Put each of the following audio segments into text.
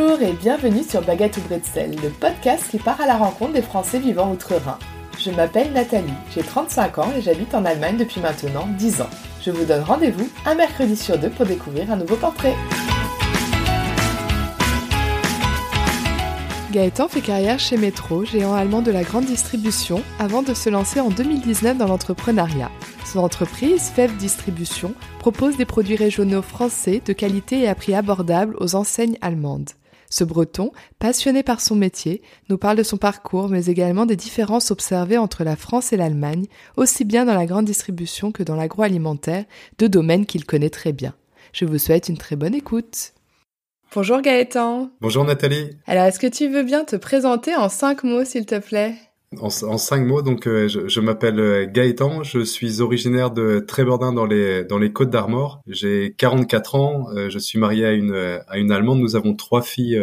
Bonjour et bienvenue sur Baguette ou Bretzel, le podcast qui part à la rencontre des Français vivant outre-Rhin. Je m'appelle Nathalie, j'ai 35 ans et j'habite en Allemagne depuis maintenant 10 ans. Je vous donne rendez-vous un mercredi sur deux pour découvrir un nouveau portrait. Gaëtan fait carrière chez Metro, géant allemand de la grande distribution, avant de se lancer en 2019 dans l'entrepreneuriat. Son entreprise, FEV Distribution, propose des produits régionaux français de qualité et à prix abordable aux enseignes allemandes. Ce breton, passionné par son métier, nous parle de son parcours, mais également des différences observées entre la France et l'Allemagne, aussi bien dans la grande distribution que dans l'agroalimentaire, deux domaines qu'il connaît très bien. Je vous souhaite une très bonne écoute. Bonjour Gaëtan. Bonjour Nathalie. Alors, est-ce que tu veux bien te présenter en cinq mots, s'il te plaît? En, en, cinq mots, donc euh, je, je m'appelle euh, Gaëtan, je suis originaire de Trébordin dans les dans les Côtes d'Armor. J'ai 44 ans, euh, je suis marié à une à une allemande. Nous avons trois filles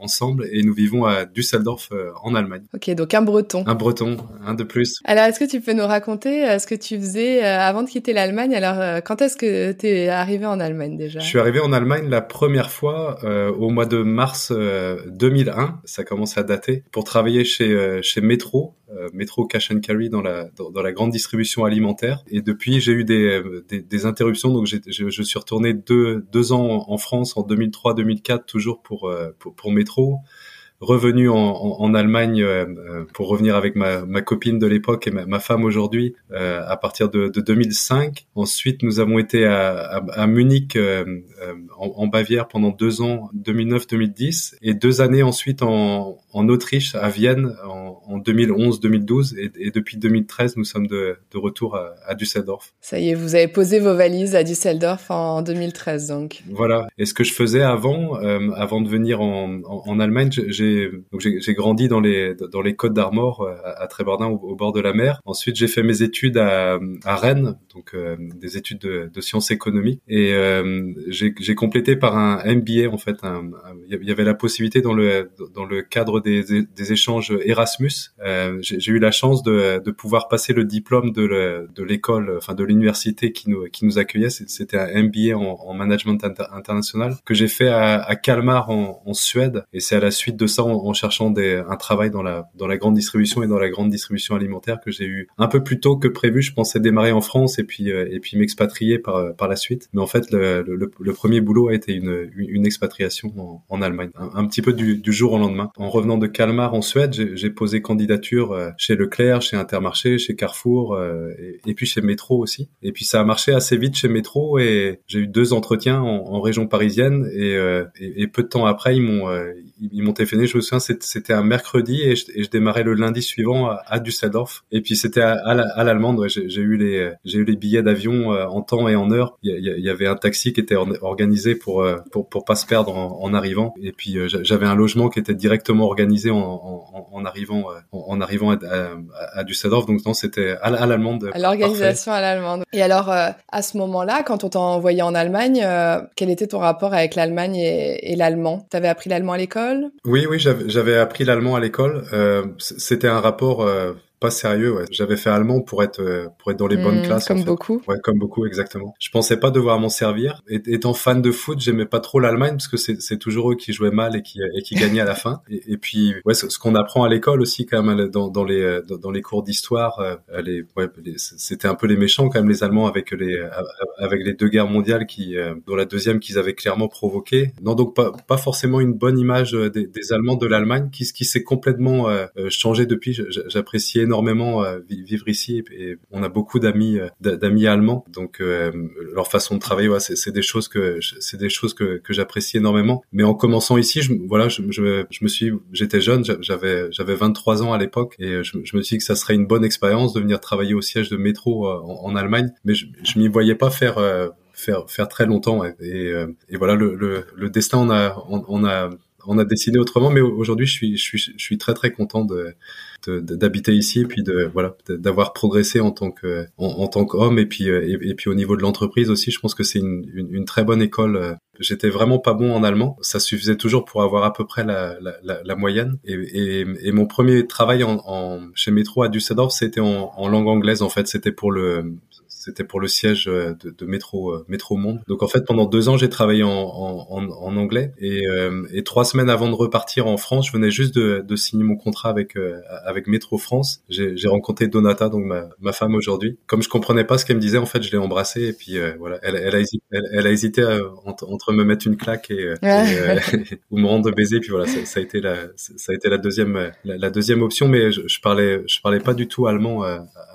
ensemble et nous vivons à Düsseldorf en Allemagne. Ok, donc un Breton. Un Breton, un de plus. Alors, est-ce que tu peux nous raconter ce que tu faisais avant de quitter l'Allemagne? Alors, quand est-ce que tu es arrivé en Allemagne déjà? Je suis arrivé en Allemagne la première fois au mois de mars 2001. Ça commence à dater pour travailler chez chez Metro euh, métro, Cash and Carry dans la dans, la grande distribution alimentaire. Et depuis, j'ai eu des, des, interruptions. Donc, je, suis retourné deux deux ans en France en 2003-2004, toujours pour, euh, pour pour Métro revenu en, en, Allemagne euh, pour revenir avec ma, ma copine de l'époque et ma, femme aujourd'hui à partir de, de, 2005. Ensuite, nous avons été à, à, à Munich en, en, Bavière pendant deux ans, 2009-2010, et deux années ensuite en, en Autriche, à Vienne, en, en 2011-2012, et, et, depuis 2013, nous sommes de, de retour à, à, Düsseldorf. Ça y est, vous avez posé vos valises à Düsseldorf en 2013, donc. Voilà. Et ce que je faisais avant, avant de venir en, en Allemagne, j'ai grandi dans les dans les Côtes d'Armor euh, à, à Trébordin au, bord de la mer. Ensuite, j'ai fait mes études à, à Rennes, donc euh, des études de, de, sciences économiques, et euh, j'ai complété par un MBA en fait. Il y avait la possibilité dans le dans le cadre des, échanges Erasmus. j'ai eu la chance de, de pouvoir passer le diplôme de l'école, enfin de l'université qui nous qui nous accueillait. C'était un MBA en, en management international que j'ai fait à, à Kalmar en, en Suède, et c'est à la suite de en, cherchant des, un travail dans la, dans la grande distribution et dans la grande distribution alimentaire que j'ai eu un peu plus tôt que prévu. Je pensais démarrer en France et puis, euh, puis m'expatrier par, par la suite. Mais en fait, le, le, le premier boulot a été une, une expatriation en, en Allemagne, un, petit peu du, du, jour au lendemain. En revenant de Kalmar en Suède, j'ai posé candidature euh, chez Leclerc, chez Intermarché, chez Carrefour euh, et, puis chez Métro aussi. Et puis ça a marché assez vite chez Métro et j'ai eu deux entretiens en, en région parisienne et, et, peu de temps après, ils m'ont ils m'ont téléphoné je me souviens, c'était un mercredi et je, démarrais le lundi suivant à, Düsseldorf. Et puis c'était à, l'allemande. j'ai eu les j'ai eu les billets d'avion euh, en temps et en heure. Il y, avait un taxi qui était organisé pour euh, pour pas se perdre en, arrivant. Et puis euh, j'avais un logement qui était directement organisé en, arrivant en, arrivant à, à, Düsseldorf. Donc non, c'était à, l'allemande. À l'organisation à l'allemande. Et alors à ce moment-là, quand on t'a envoyé en Allemagne, quel était ton rapport avec l'Allemagne et, et l'allemand? T'avais appris l'allemand à l'école? Oui, oui, j'avais appris l'allemand à l'école. Euh, C'était un rapport euh, pas sérieux. Ouais. J'avais fait allemand pour être euh, pour être dans les bonnes mmh, classes. Comme beaucoup. Ouais, comme beaucoup exactement. Je pensais pas devoir m'en servir. Et, étant fan de foot, j'aimais pas trop l'Allemagne parce que c'est toujours eux qui jouaient mal et qui et qui gagnaient à la fin. Et, et puis ouais, ce, ce qu'on apprend à l'école aussi quand même dans, dans les dans, les cours d'histoire, euh, les, ouais, c'était un peu les méchants quand même les Allemands avec les avec les deux guerres mondiales qui euh, dont la deuxième qu'ils avaient clairement provoqué. Non donc pas pas forcément une bonne image des, des Allemands de l'Allemagne qui qui s'est complètement changé depuis. J'appréciais énormément euh, vivre ici et, on a beaucoup d'amis euh, d'amis allemands. Donc euh, leur façon de travailler ouais, c'est des choses que c'est des choses que, que j'apprécie énormément. Mais en commençant ici je, voilà je, je, je me suis j'étais jeune j'avais j'avais 23 ans à l'époque et je, me suis dit que ça serait une bonne expérience de venir travailler au siège de métro en, Allemagne. Mais je, je m'y voyais pas faire faire faire très longtemps et, et, voilà le, le, le, destin on a on a on a décidé autrement, mais aujourd'hui, je suis, je suis, je suis très très content de d'habiter ici, et puis de voilà, d'avoir progressé en tant que en, tant qu'homme, et puis euh, et, puis au niveau de l'entreprise aussi, je pense que c'est une, une, très bonne école. Euh. J'étais vraiment pas bon en allemand, ça suffisait toujours pour avoir à peu près la, la, la, moyenne. Et, et, et, mon premier travail en, en chez Metro à Düsseldorf, c'était en, en langue anglaise en fait, c'était pour le c'était pour le siège de, de métro métro monde. Donc en fait pendant deux ans j'ai travaillé en, en, en, anglais et, et trois semaines avant de repartir en France, je venais juste de, de signer mon contrat avec avec Métro France. J'ai rencontré Donata donc ma, ma femme aujourd'hui. Comme je comprenais pas ce qu'elle me disait en fait je l'ai embrassée et puis voilà elle, elle, a hésité, elle, a hésité entre, entre, me mettre une claque et, ou me rendre baiser puis voilà ça, ça, a été la ça a été la deuxième la, deuxième option mais je, je parlais je parlais pas du tout allemand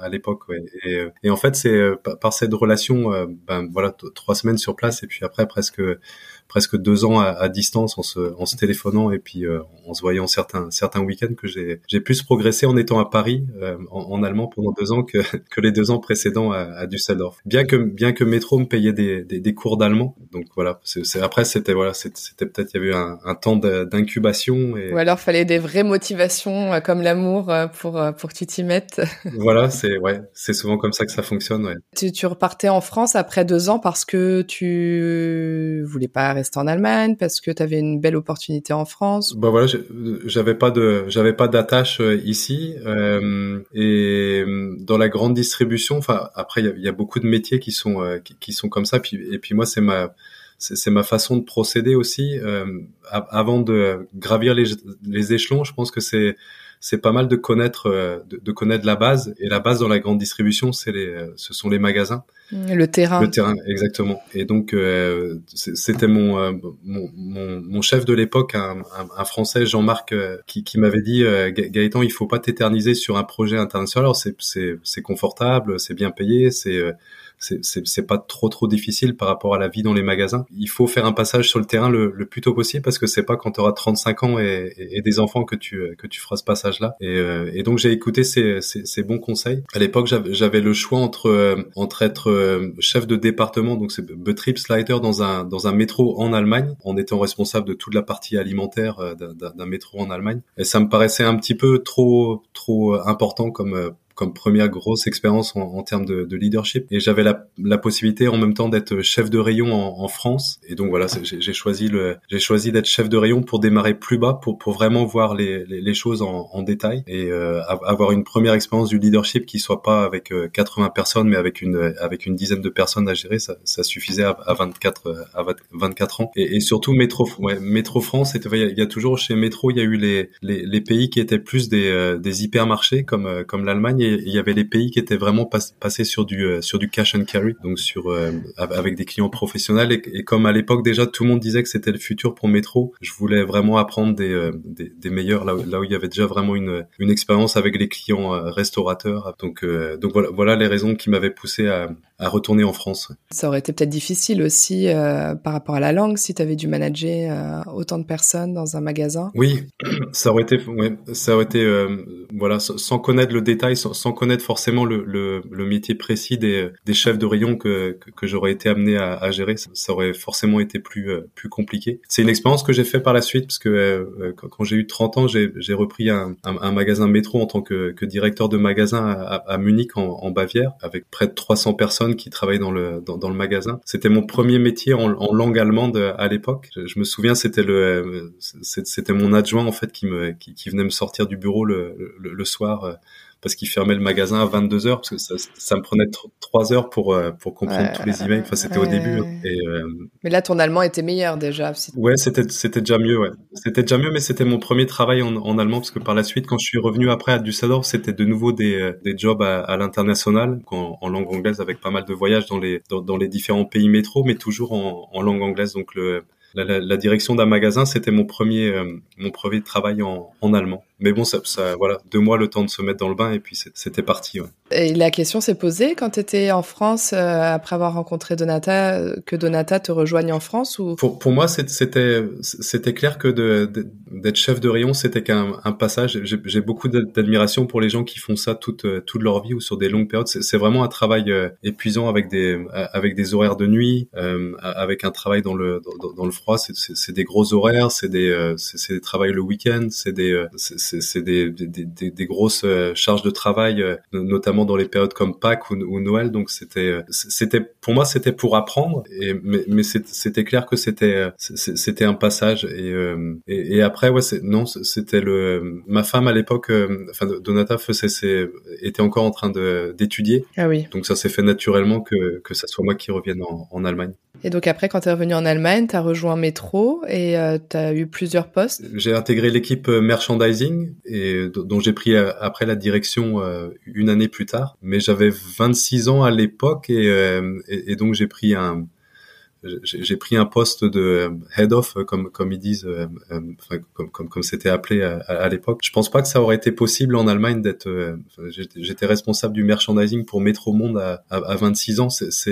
à l'époque. Ouais. Et, euh, et, en fait, c'est euh, par cette relation, euh, ben voilà, trois semaines sur place et puis après presque presque deux ans à, distance en se, en se téléphonant et puis euh, en se voyant certains certains week-ends que j'ai plus progressé en étant à Paris euh, en, allemand pendant deux ans que, que les deux ans précédents à, à Düsseldorf. Bien que bien que Métro me payait des, des, des cours d'allemand, donc voilà. C'est après c'était voilà c'était peut-être il y avait un, un temps d'incubation. Et... Ou alors fallait des vraies motivations euh, comme l'amour pour pour que tu t'y mettes. voilà c'est ouais c'est souvent comme ça que ça fonctionne. Ouais. Tu, tu repartais en France après deux ans parce que tu voulais pas rester en Allemagne parce que tu avais une belle opportunité en France Bah voilà, j'avais pas de j'avais pas d'attache euh, ici euh, et euh, dans la grande distribution. Enfin après il y, a, beaucoup de métiers qui sont euh, qui, sont comme ça. Puis et puis moi c'est ma c'est ma façon de procéder aussi. Euh, avant de gravir les, les échelons, je pense que c'est c'est pas mal de connaître euh, de, connaître la base. Et la base dans la grande distribution c'est les euh, ce sont les magasins. Mmh, le terrain. Le terrain exactement. Et donc euh, c'était mon, mon, mon, chef de l'époque un, un, français Jean-Marc qui, qui m'avait dit Gaëtan il faut pas t'éterniser sur un projet international. Alors c'est c'est c'est confortable c'est bien payé c'est c'est pas trop trop difficile par rapport à la vie dans les magasins. Il faut faire un passage sur le terrain le, le plus tôt possible parce que c'est pas quand tu auras 35 ans et, et, des enfants que tu que tu feras ce passage là. Et, euh, et donc j'ai écouté ces, ces, ces, bons conseils. À l'époque j'avais le choix entre euh, entre être euh, chef de département donc c'est Betriebsleiter dans un dans un métro en Allemagne en étant responsable de toute la partie alimentaire d'un métro en Allemagne. Et ça me paraissait un petit peu trop trop important comme comme première grosse expérience en, en, termes de, de, leadership. Et j'avais la, la, possibilité en même temps d'être chef de rayon en, en France. Et donc voilà, j'ai choisi le, j'ai choisi d'être chef de rayon pour démarrer plus bas, pour, pour vraiment voir les, les, choses en, en, détail et euh, avoir une première expérience du leadership qui soit pas avec 80 euh, personnes, mais avec une avec une dizaine de personnes à gérer. Ça, ça suffisait à, à 24 à 24 ans. Et, et surtout Métro, ouais, Métro France, il y, a, toujours chez Métro, il y a eu les, les, les pays qui étaient plus des, euh, des hypermarchés comme comme l'Allemagne il y avait les pays qui étaient vraiment passés sur du euh, sur du cash and carry, donc sur euh, avec des clients professionnels. Et, comme à l'époque déjà tout le monde disait que c'était le futur pour Métro, je voulais vraiment apprendre des, euh, des, des, meilleurs là, là où il y avait déjà vraiment une, une expérience avec les clients restaurateurs. Donc donc voilà, voilà les raisons qui m'avaient poussé à, à retourner en France. Ça aurait été peut-être difficile aussi par rapport à la langue si tu avais dû manager autant de personnes dans un magasin. Oui, ça aurait été ouais, ça aurait été voilà sans, connaître le détail, sans, sans connaître forcément le, le, le, métier précis des, des chefs de rayon que, que, que j'aurais été amené à, à gérer, ça, aurait forcément été plus euh, plus compliqué. C'est une expérience que j'ai fait par la suite parce que euh, euh, quand, j'ai eu 30 ans, j'ai repris un, un, un, magasin métro en tant que, que directeur de magasin à, à Munich en, en, Bavière avec près de 300 personnes qui travaillent dans le dans, le magasin. C'était mon premier métier en, langue allemande à l'époque. Je, me souviens, c'était le c'était mon adjoint en fait qui me qui, venait me sortir du bureau le, le, le soir parce qu'il fermait le magasin à 22 heures parce que ça, ça me prenait trois heures pour euh, pour comprendre tous les emails. Enfin, c'était au début. Hein. Et, euh... Mais là, ton allemand était meilleur déjà. Ouais, c'était c'était déjà mieux. Ouais, c'était déjà mieux, mais c'était mon premier travail en, en, allemand parce que par la suite, quand je suis revenu après à Düsseldorf, c'était de nouveau des euh, des jobs à, à l'international en, en, langue anglaise avec pas mal de voyages dans les dans, dans les différents pays métro, mais toujours en, en langue anglaise. Donc le la, la, la direction d'un magasin, c'était mon premier euh, mon premier travail en, en allemand. Mais bon, ça, ça, voilà, deux mois le temps de se mettre dans le bain et puis c'était parti. Ouais. Et la question s'est posée quand tu étais en France, euh, après avoir rencontré Donata, euh, que Donata te rejoigne en France ou? Pour, pour moi, c'était clair que d'être chef de rayon, c'était qu'un un passage. J'ai beaucoup d'admiration pour les gens qui font ça toute toute leur vie ou sur des longues périodes. C'est vraiment un travail euh, épuisant avec des avec des horaires de nuit, euh, avec un travail dans le dans, dans le froid. C'est des gros horaires, c'est des c'est des travails le week-end, c'est des c'est des, des, des, grosses charges de travail, notamment dans les périodes comme Pâques ou, Noël. Donc c'était c'était pour moi c'était pour apprendre, et, mais, mais c'était clair que c'était c'était un passage et, et, et après ouais non c'était le ma femme à l'époque, enfin Donata faisait, était encore en train de d'étudier. Ah oui. Donc ça s'est fait naturellement que que ça soit moi qui revienne en, en Allemagne. Et donc après, quand tu es revenu en Allemagne, tu as rejoint Métro et euh, tu as eu plusieurs postes. J'ai intégré l'équipe euh, et dont j'ai pris euh, après la direction une année plus tard. Mais j'avais 26 ans à l'époque et, et, donc j'ai pris un j'ai pris un poste de euh, head of euh, comme comme ils disent euh, comme comme comme c'était appelé à, à l'époque. Je pense pas que ça aurait été possible en Allemagne d'être j'étais responsable du merchandising pour Métro Monde à, à, 26 ans. C'est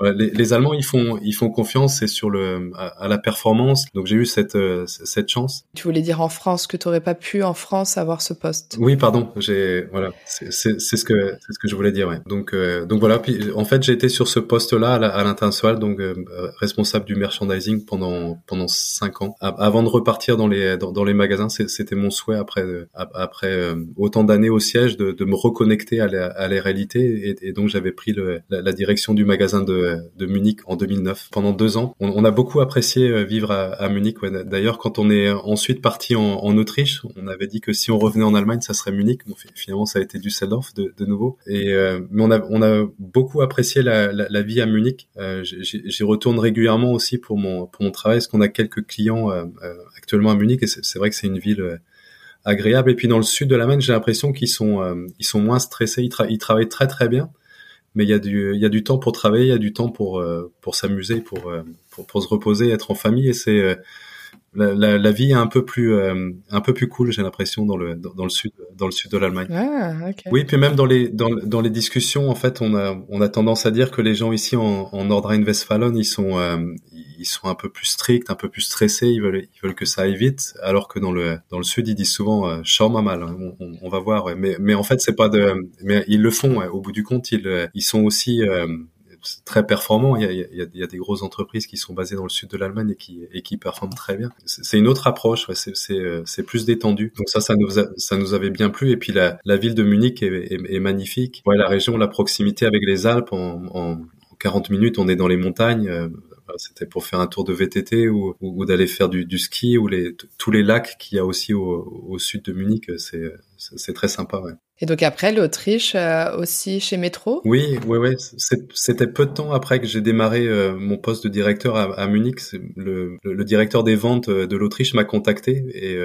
les, les, Allemands ils font ils font confiance c'est sur le à, la performance. Donc j'ai eu cette cette chance. Tu voulais dire en France que tu aurais pas pu en France avoir ce poste. Oui pardon. J'ai voilà. C'est c'est ce que c'est ce que je voulais dire ouais. donc donc voilà. Puis en fait j'ai été sur ce poste là à l'international. Donc euh, responsable du merchandising pendant pendant cinq ans. Avant de repartir dans les dans, les magasins c'était mon souhait après euh, après euh, autant d'années au siège de, de, me reconnecter à la, à la réalité et, donc j'avais pris le, la, direction du magasin de, de Munich en 2009 pendant deux ans on, on a beaucoup apprécié vivre à, à Munich d'ailleurs quand on est ensuite parti en, en, Autriche on avait dit que si on revenait en Allemagne ça serait Munich. Bon, finalement ça a été Düsseldorf de, de nouveau. Et mais on a on a beaucoup apprécié la, la, la vie à Munich. J'ai retourné tourne régulièrement aussi pour mon pour mon travail parce qu'on a quelques clients euh, euh, actuellement à Munich et c'est vrai que c'est une ville euh, agréable. Et puis dans le sud de l'Allemagne, j'ai l'impression qu'ils sont ils sont moins stressés. Ils, travaillent très très bien, mais il y a du il y a du temps pour travailler, il y a du temps pour pour s'amuser, pour, pour se reposer, être en famille. Et c'est la, la, la, vie est un peu plus euh, un peu plus cool j'ai l'impression dans le dans, le sud dans le sud de l'Allemagne ah, okay. oui puis même dans les dans, dans les discussions en fait on a on a tendance à dire que les gens ici en, en Nordrhein-Westfalen ils sont euh, ils sont un peu plus stricts un peu plus stressés ils veulent ils veulent que ça aille vite alors que dans le dans le sud ils disent souvent euh, schau mal hein, on, on, va voir ouais. mais mais en fait c'est pas de mais ils le font ouais. au bout du compte ils euh, ils sont aussi euh, très performant. Il y, a, il, y a, il y, a, des grosses entreprises qui sont basées dans le sud de l'Allemagne et qui, et qui performent très bien. C'est une autre approche, ouais, c'est euh, plus détendu. Donc ça, ça nous, ça nous avait bien plu. Et puis la, la ville de Munich est, est, magnifique. Ouais, la région, la proximité avec les Alpes, en, en, 40 minutes, on est dans les montagnes. Euh, c'était pour faire un tour de VTT ou, ou, d'aller faire du, du, ski ou les, tous les lacs qu'il y a aussi au, au sud de Munich. C'est très sympa. Ouais. Et donc après, l'Autriche euh, aussi chez Métro Oui, oui, oui. C'était peu de temps après que j'ai démarré euh, mon poste de directeur à, à Munich. Le, le, directeur des ventes euh, de l'Autriche m'a contacté et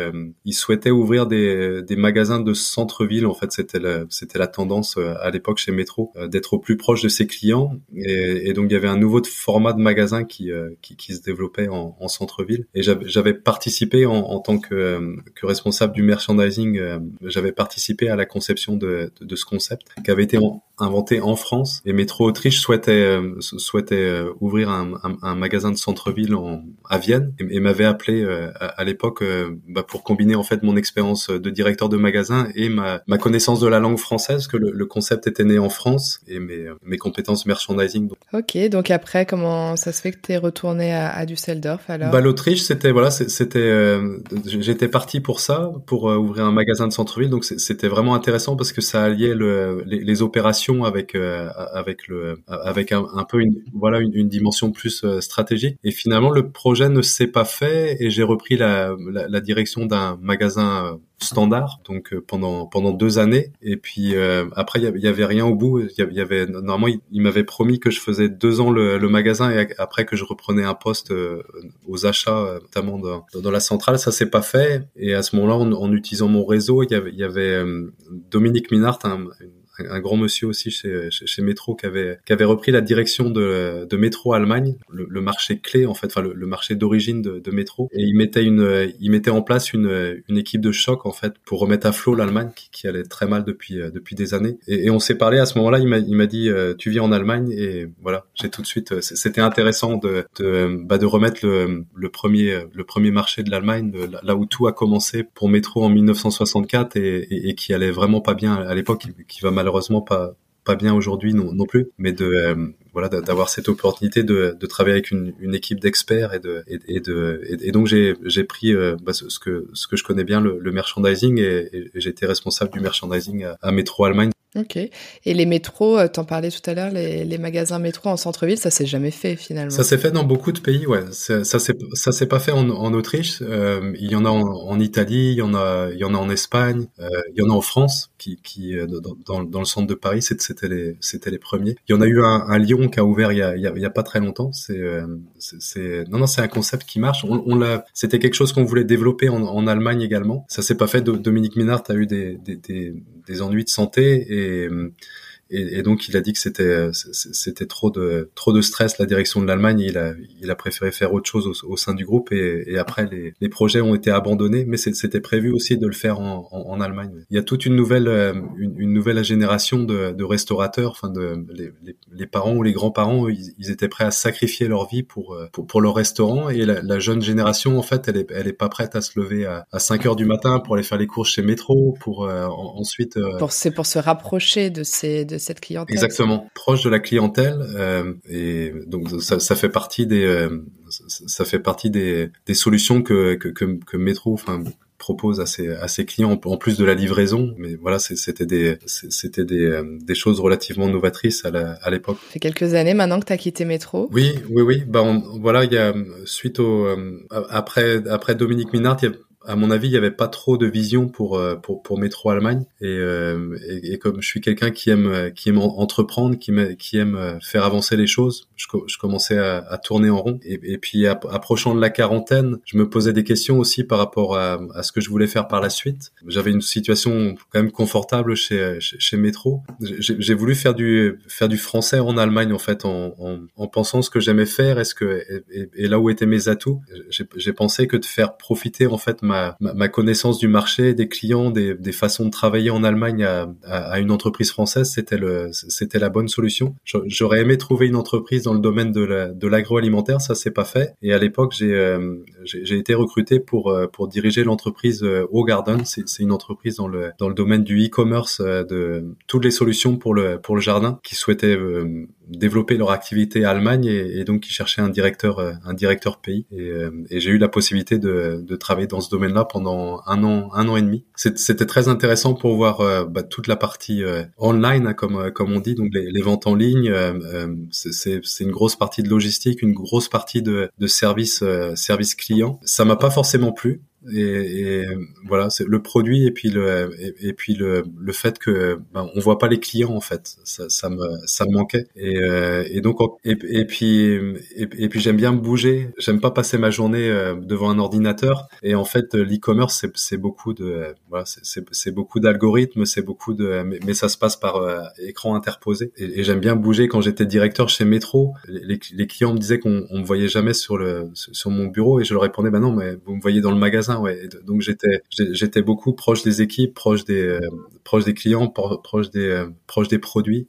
il souhaitait ouvrir des, des magasins de centre-ville. En fait, c'était la, la tendance à l'époque chez Métro d'être au plus proche de ses clients. Et, et, donc il y avait un nouveau format de magasin qui, qui, qui se développait en, en centre-ville. Et j'avais participé en, en tant que, que, responsable du merchandising. j'avais participé à la conception de, de, ce concept qui avait été inventé en France et Métro Autriche souhaitait euh, souhaitait euh, ouvrir un, un, un magasin de centre-ville à Vienne et, m'avait appelé euh, à, l'époque bah, pour combiner en fait mon expérience de directeur de magasin et ma, ma connaissance de la langue française que le, le, concept était né en France et mes, mes compétences merchandising. Donc. Ok, donc après comment ça se fait que tu es retourné à, à Düsseldorf alors? Bah l'Autriche c'était voilà c'était j'étais parti pour ça pour ouvrir un magasin de centre-ville donc c'était vraiment intéressant parce que ça alliait le, les, opérations avec euh, avec avec un, peu une voilà une, dimension plus euh, stratégique. Et finalement, le projet ne s'est pas fait et j'ai repris la direction d'un magasin euh, standard donc pendant pendant deux années. Et puis euh, après il y, avait rien au bout. Il y avait normalement il, m'avait promis que je faisais deux ans le, le, magasin et après que je reprenais un poste aux achats notamment dans, dans la centrale. Ça s'est pas fait. Et à ce moment-là en, en, utilisant mon réseau il y avait, y avait Dominique Minart, un, un grand monsieur aussi chez, chez, Métro qui avait qui avait repris la direction de, de Métro Allemagne, le, le, marché clé en fait, enfin le, le marché d'origine de, de, Métro, et il mettait une il mettait en place une, une équipe de choc en fait pour remettre à flot l'Allemagne qui, qui, allait très mal depuis depuis des années. Et, on s'est parlé à ce moment-là, il m'a dit euh, tu vis en Allemagne? Et voilà, j'ai tout de suite euh, c'était intéressant de de, bah, de remettre le, le premier le premier marché de l'Allemagne là où tout a commencé pour Métro en 1964 et, et, qui allait vraiment pas bien à l'époque, qui va mal malheureusement pas bien aujourd'hui non, non plus, mais de euh, voilà d'avoir cette opportunité de, de travailler avec une, une équipe d'experts et de et, de et, donc j'ai j'ai pris bah, ce, que ce que je connais bien le, le merchandising et, et j'ai été responsable du merchandising à, à Métro Allemagne Ok. Et les métros, euh, t'en parlais tout à l'heure, les, les, magasins métro en centre-ville, ça s'est jamais fait finalement. Ça s'est fait dans beaucoup de pays, ouais. Ça ça s'est pas fait en, en Autriche. Euh, il y en a en, en, Italie, il y en a il y en a en Espagne, euh, il y en a en France, qui, qui euh, dans, dans, dans, le centre de Paris, c'était les c'était les premiers. Il y en a eu un, un Lyon a ouvert il y a pas très longtemps. C'est c'est non non c'est un concept qui marche. On, l'a c'était quelque chose qu'on voulait développer en, Allemagne également. Ça s'est pas fait. Dominique Minard a eu des, des, des, ennuis de santé et et, donc il a dit que c'était c'était trop de trop de stress la direction de l'Allemagne. Il a il a préféré faire autre chose au, sein du groupe et, après les, les, projets ont été abandonnés, mais c'était prévu aussi de le faire en, en, Allemagne. Il y a toute une nouvelle euh, une, nouvelle génération de, de, restaurateurs, enfin de les, les, parents ou les grands-parents, ils, étaient prêts à sacrifier leur vie pour euh, pour, pour leur restaurant et la, la, jeune génération en fait elle est elle est pas prête à se lever à, à 5 heures du matin pour aller faire les courses chez Métro pour euh, ensuite. c'est pour se rapprocher de ces de cette clientèle. Exactement, proche de la clientèle euh, et donc ça, ça, fait partie des euh, ça fait partie des, des solutions que que, que, que Metro enfin propose à ses, à ses clients en plus de la livraison mais voilà c'était des c'était des, euh, des choses relativement novatrices à l'époque. Ça fait quelques années maintenant que tu as quitté Métro. Oui, oui oui, bah voilà, il y a suite au euh, après après Dominique Minard, il y a à mon avis, il n'y avait pas trop de vision pour euh, pour pour Métro Allemagne. Euh, et, et, comme je suis quelqu'un qui aime qui aime entreprendre, qui aime qui aime euh, faire avancer les choses, je, commençais à, tourner en rond. Et, et puis approchant de la quarantaine, je me posais des questions aussi par rapport à, à ce que je voulais faire par la suite. J'avais une situation quand même confortable chez chez, chez Métro. J'ai voulu faire du faire du français en Allemagne en fait, en, en, en pensant ce que j'aimais faire, est-ce que et, et, là où étaient mes atouts. J'ai pensé que de faire profiter en fait ma ma, connaissance du marché, des clients, des, des façons de travailler en Allemagne à, à, une entreprise française, c'était le, c'était la bonne solution. J'aurais aimé trouver une entreprise dans le domaine de l'agroalimentaire, ça s'est pas fait. Et à l'époque, j'ai euh, j'ai été recruté pour euh, pour diriger l'entreprise euh, Au Garden. C'est une entreprise dans le dans le domaine du e-commerce de toutes les solutions pour le pour le jardin qui souhaitait développer leur activité à Allemagne et, donc qui cherchaient un directeur un directeur pays et, et j'ai eu la possibilité de, de travailler dans ce domaine-là pendant un an, un an et demi. C'était très intéressant pour voir euh, bah, toute la partie euh, online, hein, comme euh, comme on dit, donc les, les ventes en ligne. c'est une grosse partie de logistique, une grosse partie de, de service service client. Ça m'a pas forcément plu et, et, voilà c'est le produit et puis le et, puis le, le fait que ben, on voit pas les clients en fait. Ça, ça me ça me manquait. Et, euh, et donc et, et puis et, puis j'aime bien bouger. J'aime pas passer ma journée euh, devant un ordinateur. Et en fait l'e-commerce c'est beaucoup de voilà c'est c'est beaucoup d'algorithmes c'est beaucoup de mais, ça se passe par euh, écran interposé. Et, j'aime bien bouger. Quand j'étais directeur chez Métro les, les clients me disaient qu'on on me voyait jamais sur le sur mon bureau. Et je leur répondais ben non mais vous me voyez dans le magasin Donc j'étais beaucoup proche des équipes, proche des euh, clients, proche des euh, proche des produits.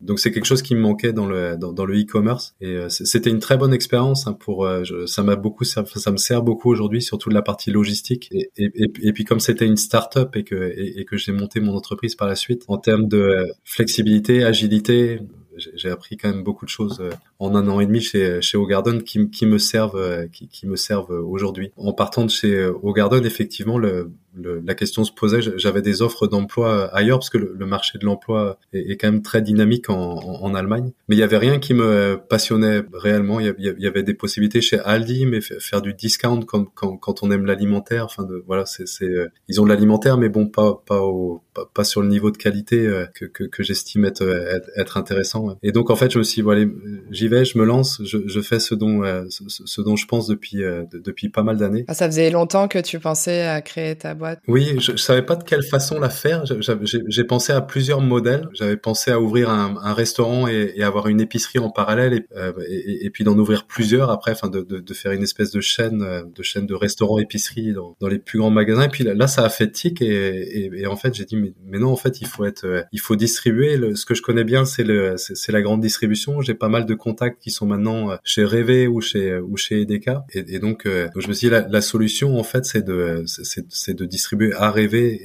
Donc c'est quelque chose qui me manquait dans le e-commerce. Et euh, c'était une très bonne expérience hein, pour ça m'a beaucoup ça me sert beaucoup aujourd'hui surtout de la partie logistique. Et, puis comme c'était une start-up et que et, que j'ai monté mon entreprise par la suite en termes de flexibilité, agilité, j'ai appris quand même beaucoup de choses euh, en un an et demi chez chez Garden qui, qui me servent euh, qui, qui me servent aujourd'hui. En partant de chez Garden, effectivement, le, la question se posait. J'avais des offres d'emploi ailleurs parce que le, marché de l'emploi est, est, quand même très dynamique en, en, Allemagne. Mais il y avait rien qui me passionnait réellement. Il y, avait, des possibilités chez Aldi, mais faire du discount quand, quand, quand on aime l'alimentaire. Enfin, de, voilà, c'est, euh, ils ont de l'alimentaire, mais bon, pas pas, au, pas, sur le niveau de qualité euh, que, que, que j'estime être, être, intéressant. Et donc en fait, je me suis dit, j'y vais, je me lance, je, je fais ce dont ce, dont je pense depuis depuis pas mal d'années. Ah, ça faisait longtemps que tu pensais à créer ta boîte oui, je, je savais pas de quelle façon la faire. J'ai pensé à plusieurs modèles. J'avais pensé à ouvrir un, un restaurant et, et, avoir une épicerie en parallèle, et, euh, et, puis d'en ouvrir plusieurs après, enfin de, de, de, faire une espèce de chaîne, euh, de chaîne de restaurants épicerie dans, dans les plus grands magasins. Et puis là, ça a fait tic et, en fait j'ai dit mais, non, en fait il faut être, euh, il faut distribuer. Le, ce que je connais bien, c'est la grande distribution. J'ai pas mal de contacts qui sont maintenant chez Rêvé ou chez ou chez Edeka. Et, donc, donc je me suis dit la, la solution en fait c'est de c'est de distribuer à Rêver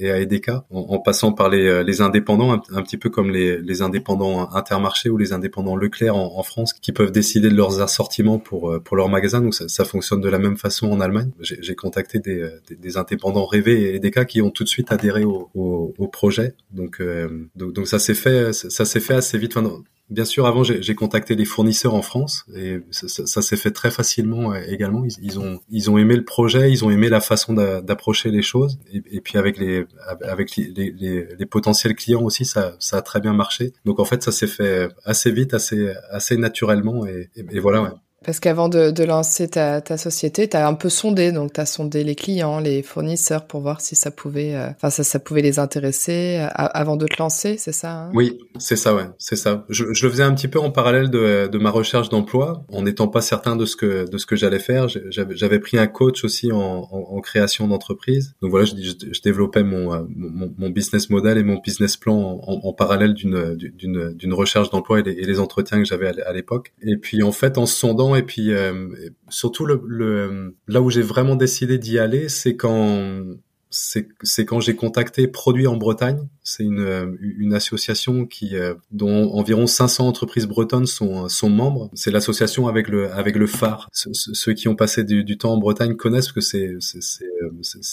et, à EDK, en, passant par les, les indépendants, un, petit peu comme les, indépendants Intermarché ou les indépendants Leclerc en, France, qui peuvent décider de leurs assortiments pour pour leur magasin. Donc ça, fonctionne de la même façon en Allemagne. J'ai contacté des, des, indépendants Rêver et EDK qui ont tout de suite adhéré au, projet. Donc, donc, donc ça s'est fait fait assez vite. Enfin, Bien sûr, avant j'ai contacté les fournisseurs en France et ça, s'est fait très facilement euh, également. Ils, ont ils ont aimé le projet, ils ont aimé la façon d'approcher les choses et, et, puis avec les avec les, les, les, potentiels clients aussi, ça, ça a très bien marché. Donc en fait, ça s'est fait assez vite, assez assez naturellement et, et, voilà. Ouais. Parce qu'avant de, lancer ta, société, tu as un peu sondé, donc tu as sondé les clients, les fournisseurs pour voir si ça pouvait, euh, ça, ça pouvait les intéresser euh, avant de te lancer, c'est ça hein? Oui, c'est ça, ouais, c'est ça. Je, le faisais un petit peu en parallèle de, ma recherche d'emploi, en n'étant pas certain de ce que de ce que j'allais faire. J'avais pris un coach aussi en, création d'entreprise. Donc voilà, je, développais mon, euh, mon, mon, business model et mon business plan en, en parallèle d'une d'une recherche d'emploi et, et, les entretiens que j'avais à l'époque. Et puis en fait, en sondant et puis euh, surtout là où j'ai vraiment décidé d'y aller, c'est quand c'est quand j'ai contacté Produits en Bretagne. C'est une, une association qui euh, dont environ 500 entreprises bretonnes sont, membres. C'est l'association avec le avec le phare. ceux qui ont passé du, temps en Bretagne connaissent que c'est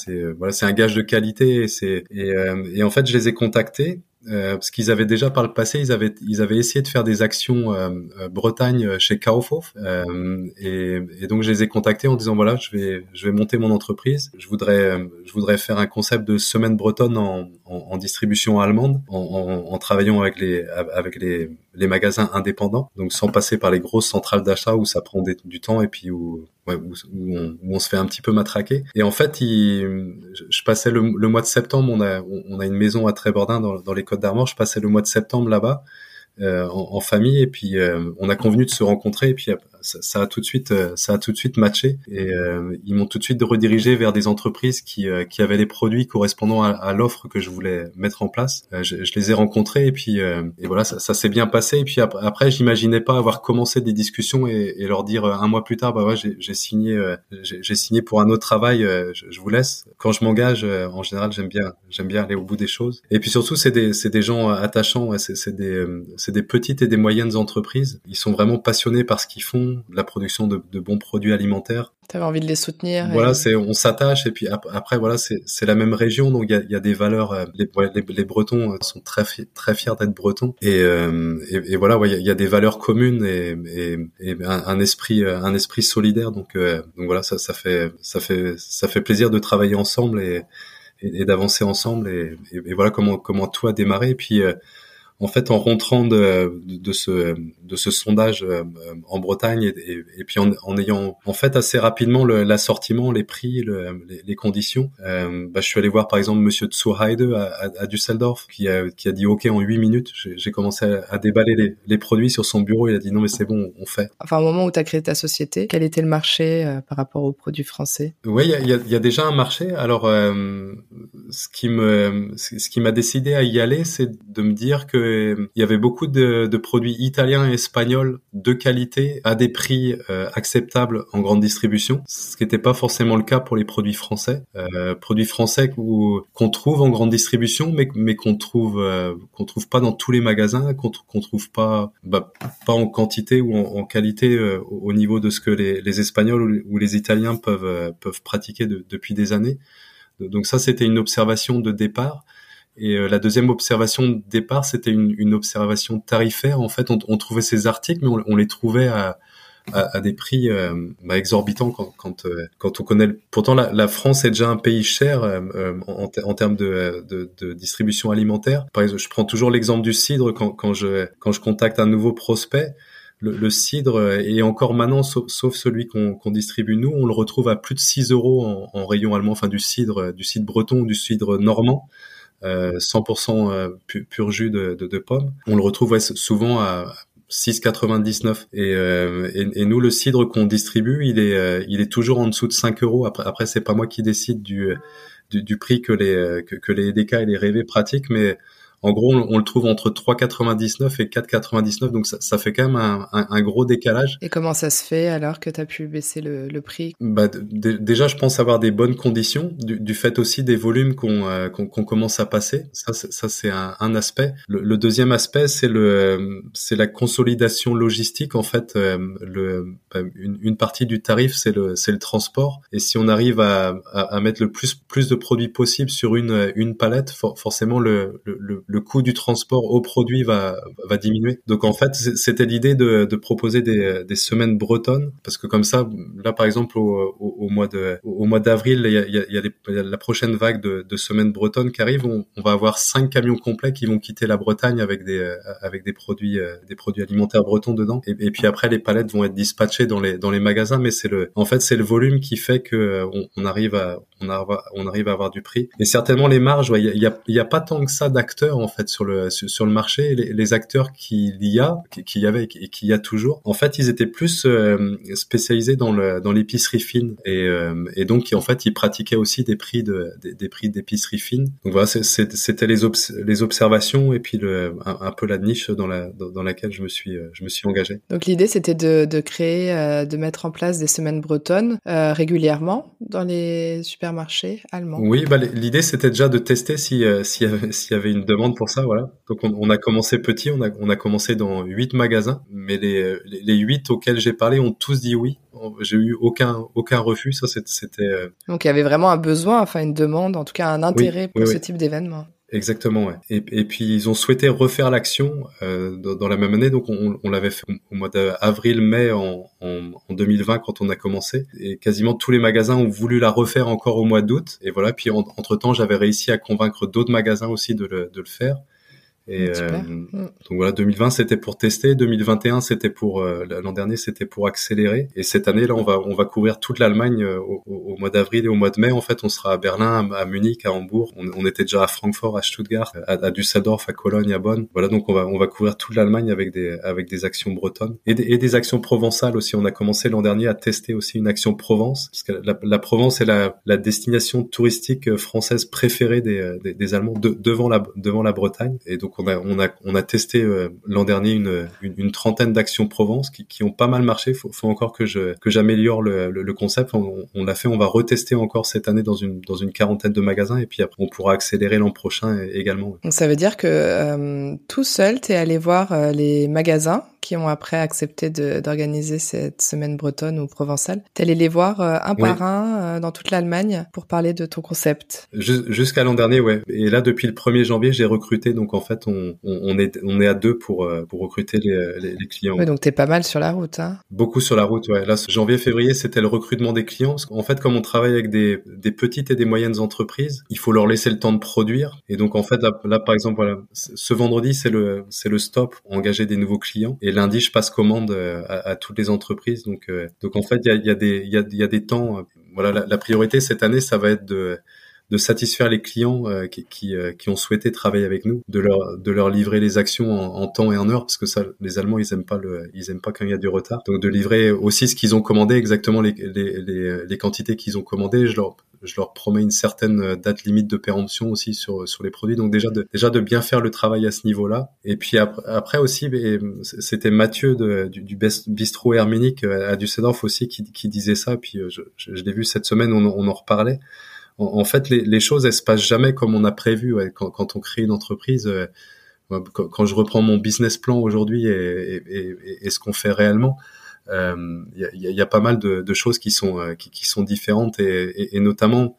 euh, voilà un gage de qualité. Et en fait je les ai contactés euh, parce qu'ils avaient déjà par le passé, ils avaient ils avaient essayé de faire des actions euh, euh Bretagne euh, chez Kaufhof, euh, et, et, donc je les ai contactés en disant voilà je vais je vais monter mon entreprise, je voudrais je voudrais faire un concept de semaine bretonne en, en, en distribution allemande, en, en, travaillant avec les avec les les magasins indépendants, donc sans passer par les grosses centrales d'achat où ça prend du temps et puis où ouais, où, on, où, on, se fait un petit peu matraquer. Et en fait, il, je passais le, le, mois de septembre, on a, on a une maison à Trébordin dans, dans les Côtes d'Armor, je passais le mois de septembre là-bas euh, en, en, famille. Et puis euh, on a convenu de se rencontrer. Et puis ça, ça, a tout de suite euh, ça a tout de suite matché. Et euh, ils m'ont tout de suite redirigé vers des entreprises qui euh, qui avaient les produits correspondant à, à l'offre que je voulais mettre en place. Je, je, les ai rencontrés et puis et voilà ça, ça s'est bien passé. Et puis après, après j'imaginais pas avoir commencé des discussions et, et, leur dire un mois plus tard bah ouais j'ai signé j'ai signé pour un autre travail je, je, vous laisse. Quand je m'engage en général j'aime bien j'aime bien aller au bout des choses. Et puis surtout c'est des c'est des gens attachants. C'est des c'est des petites et des moyennes entreprises. Ils sont vraiment passionnés par ce qu'ils font la production de, de bons produits alimentaires. Tu avais envie de les soutenir. Voilà, c'est on s'attache et puis après voilà c'est la même région donc il y a, y a, des valeurs. Euh, les, les, Bretons euh, sont très très fiers d'être Bretons et, euh, et, et, voilà il y, a, des valeurs communes et, un, esprit un esprit solidaire donc donc voilà ça ça fait ça fait ça fait plaisir de travailler ensemble et et, d'avancer ensemble et, et, voilà comment comment tout a démarré et puis en fait, en rentrant de, de, ce, de ce sondage euh, en Bretagne et, et, puis en, en, ayant en fait assez rapidement l'assortiment, les prix, le, les, les, conditions, euh, bah, je suis allé voir par exemple Monsieur Tsuhaide à, à, à, Düsseldorf qui a, qui a dit OK en 8 minutes. J'ai commencé à, à déballer les, les, produits sur son bureau. Il a dit non mais c'est bon, on fait. Enfin, au moment où tu as créé ta société, quel était le marché euh, par rapport aux produits français? Oui, il y a, y, a, y a, déjà un marché. Alors, euh, ce qui me, ce qui m'a décidé à y aller, c'est de me dire que il y avait beaucoup de, produits italiens et espagnols de qualité à des prix euh, acceptables en grande distribution, ce qui n'était pas forcément le cas pour les produits français. Euh, produits français qu'on trouve en grande distribution, mais, mais qu'on trouve euh, qu'on trouve pas dans tous les magasins, qu'on qu'on trouve pas bah, pas en quantité ou en, qualité au niveau de ce que les, Espagnols ou les Italiens peuvent peuvent pratiquer depuis des années. Donc ça, c'était une observation de départ. Et euh, la deuxième observation de départ, c'était une, une, observation tarifaire. En fait, on, on trouvait ces articles, mais on, on les trouvait à, à, à des prix euh, bah, exorbitants quand, quand, euh, quand, on connaît. Pourtant, la, la, France est déjà un pays cher en, en, termes de, de, de, distribution alimentaire. Par exemple, je prends toujours l'exemple du cidre quand, quand, je, quand je contacte un nouveau prospect. Le, le cidre, et encore maintenant, sauf, sauf celui qu'on distribue nous, on le retrouve à plus de 6 euros en, en rayon allemand, enfin du cidre, du cidre breton, du cidre normand. 100% euh, pur, jus de, de, de pommes. On le retrouve souvent à 6,99 et, euh, et, et, nous le cidre qu'on distribue il est euh, il est toujours en dessous de 5 euros après après c'est pas moi qui décide du du, du prix que les que, que, les EDK et les rêvés pratiquent mais En gros, on, le trouve entre 3,99 et 4,99, donc ça, ça, fait quand même un, un, gros décalage. Et comment ça se fait alors que tu as pu baisser le, le prix? Bah, Déjà, je pense avoir des bonnes conditions, du, du fait aussi des volumes qu'on euh, qu'on commence à passer. Ça, ça c'est un, un, aspect. Le, le, deuxième aspect, c'est le c'est la consolidation logistique. En fait, euh, le, bah, une, une, partie du tarif, c'est le c'est le transport. Et si on arrive à, à, à, mettre le plus plus de produits possible sur une une palette, forcément le, le, le coût du transport au produit va va diminuer. Donc en fait, c'était l'idée de, de proposer des, des semaines bretonnes parce que comme ça, là par exemple au, au, mois de au mois d'avril, il y a, il y a, y a la prochaine vague de, de semaines bretonnes qui arrive. On, on, va avoir cinq camions complets qui vont quitter la Bretagne avec des avec des produits des produits alimentaires bretons dedans. Et, et puis après, les palettes vont être dispatchées dans les dans les magasins, mais c'est le en fait c'est le volume qui fait que on, on arrive à on arrive, à, avoir du prix. Et certainement les marges, il y, a, y, a, pas tant que ça d'acteurs en fait sur le sur, le marché. Les, acteurs qu'il y a, qu'il y avait et qu'il y a toujours, en fait, ils étaient plus euh, spécialisés dans le dans l'épicerie fine et, euh, et donc en fait ils pratiquaient aussi des prix de des, prix d'épicerie fine. Donc voilà, c'était les observations et puis un, peu la niche dans la dans, laquelle je me suis euh, je me suis engagé. Donc l'idée c'était de créer de mettre en place des semaines bretonnes régulièrement dans les supermarchés marché allemand. Oui, bah, l'idée c'était déjà de tester si euh, s'il y, avait une demande pour ça, voilà. Donc on, a commencé petit, on a on a commencé dans huit magasins, mais les les huit auxquels j'ai parlé ont tous dit oui. J'ai eu aucun aucun refus, ça c'était. Euh, Donc il y avait vraiment un besoin, enfin une demande, en tout cas un intérêt pour ce type d'événement. Exactement, ouais. Et, puis ils ont souhaité refaire l'action euh, dans, la même année, donc on, l'avait fait au mois d'avril-mai en, en, en, 2020 quand on a commencé, et quasiment tous les magasins ont voulu la refaire encore au mois d'août. Et voilà, puis entre temps j'avais réussi à convaincre d'autres magasins aussi de le, de le faire. Et euh, mm. donc voilà, 2020 c'était pour tester, 2021 c'était pour euh, l'an dernier c'était pour accélérer, et cette année là on va on va couvrir toute l'Allemagne euh, au, au, mois d'avril et au mois de mai. En fait, on sera à Berlin, à, Munich, à Hambourg. On, on, était déjà à Francfort, à Stuttgart, à, à, Düsseldorf, à Cologne, à Bonn. Voilà, donc on va on va couvrir toute l'Allemagne avec des avec des actions bretonnes et des, et des actions provençales aussi. On a commencé l'an dernier à tester aussi une action Provence, parce que la, la Provence est la, la destination touristique française préférée des, des, des Allemands de, devant la devant la Bretagne, et donc on a on a on a testé euh, l'an dernier une, une, trentaine d'actions Provence qui, qui ont pas mal marché. Faut, faut encore que je que j'améliore le, le, concept. On, on l'a fait, on va retester encore cette année dans une dans une quarantaine de magasins et puis après on pourra accélérer l'an prochain également. Donc ça veut dire que euh, tout seul, tu es allé voir euh, les magasins qui ont après accepté d'organiser cette semaine bretonne ou provençale. T'es allé les voir euh, un par un euh, dans toute l'Allemagne pour parler de ton concept. Jusqu'à l'an dernier, ouais. Et là, depuis le 1er janvier, j'ai recruté. Donc en fait, on, on, est on est à deux pour euh, pour recruter les, les, les clients. Oui, donc t'es pas mal sur la route, hein. Beaucoup sur la route, ouais. Là, janvier, février, c'était le recrutement des clients. En fait, comme on travaille avec des, des petites et des moyennes entreprises, il faut leur laisser le temps de produire. Et donc en fait, là, là par exemple, voilà, ce vendredi, c'est le le stop, engager des nouveaux clients. Et lundi, je passe commande euh, à, toutes les entreprises. Donc, euh, donc en fait, il y a, y, a des, y, a, y a des temps. Euh, voilà, la, priorité cette année, ça va être de de satisfaire les clients qui, qui, qui, ont souhaité travailler avec nous, de leur de leur livrer les actions en, temps et en heure, parce que ça, les Allemands, ils aiment pas le, ils aiment pas quand il y a du retard. Donc de livrer aussi ce qu'ils ont commandé, exactement les les, les, les quantités qu'ils ont commandées. Je leur je leur promets une certaine euh, date limite de péremption aussi sur sur les produits. Donc déjà de déjà de bien faire le travail à ce niveau-là. Et puis après, aussi, c'était Mathieu du, du bistrot herménique euh, à Düsseldorf aussi qui, qui disait ça. Puis euh, je, je, l'ai vu cette semaine, on, on en reparlait. En, fait, les, les, choses elles se passent jamais comme on a prévu ouais. quand, quand, on crée une entreprise. quand je reprends mon business plan aujourd'hui et, et, et, et, ce qu'on fait réellement, il euh, y a, y, a, pas mal de, de choses qui sont euh, qui, qui, sont différentes et, notamment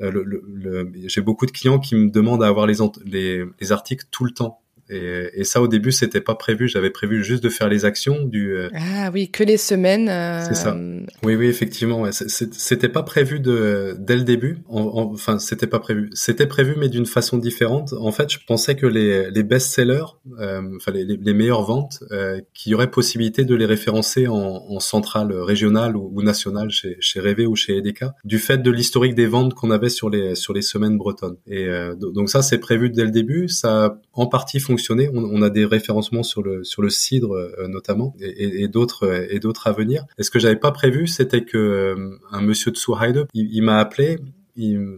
euh, le, le, j'ai beaucoup de clients qui me demandent à avoir les, les, les articles tout le temps. Et, et, ça, au début, c'était pas prévu. J'avais prévu juste de faire les actions du. Euh, ah oui, que les semaines. Euh... C'est ça. Oui, oui, effectivement. C'était pas prévu de dès le début. enfin, c'était pas prévu. C'était prévu, mais d'une façon différente. En fait, je pensais que les, les best-sellers, euh, enfin les, les, meilleures ventes, euh, qu'il y aurait possibilité de les référencer en, en centrale régionale ou, ou nationale chez, chez Rêvé ou chez Edeka, du fait de l'historique des ventes qu'on avait sur les sur les semaines bretonnes. Et euh, donc ça, c'est prévu dès le début. Ça a en partie fonctionné on, a des référencements sur le sur le cidre euh, notamment et, d'autres euh, et d'autres à venir. Et ce que j'avais pas prévu, c'était que euh, un monsieur de Suhaide, il, il m'a appelé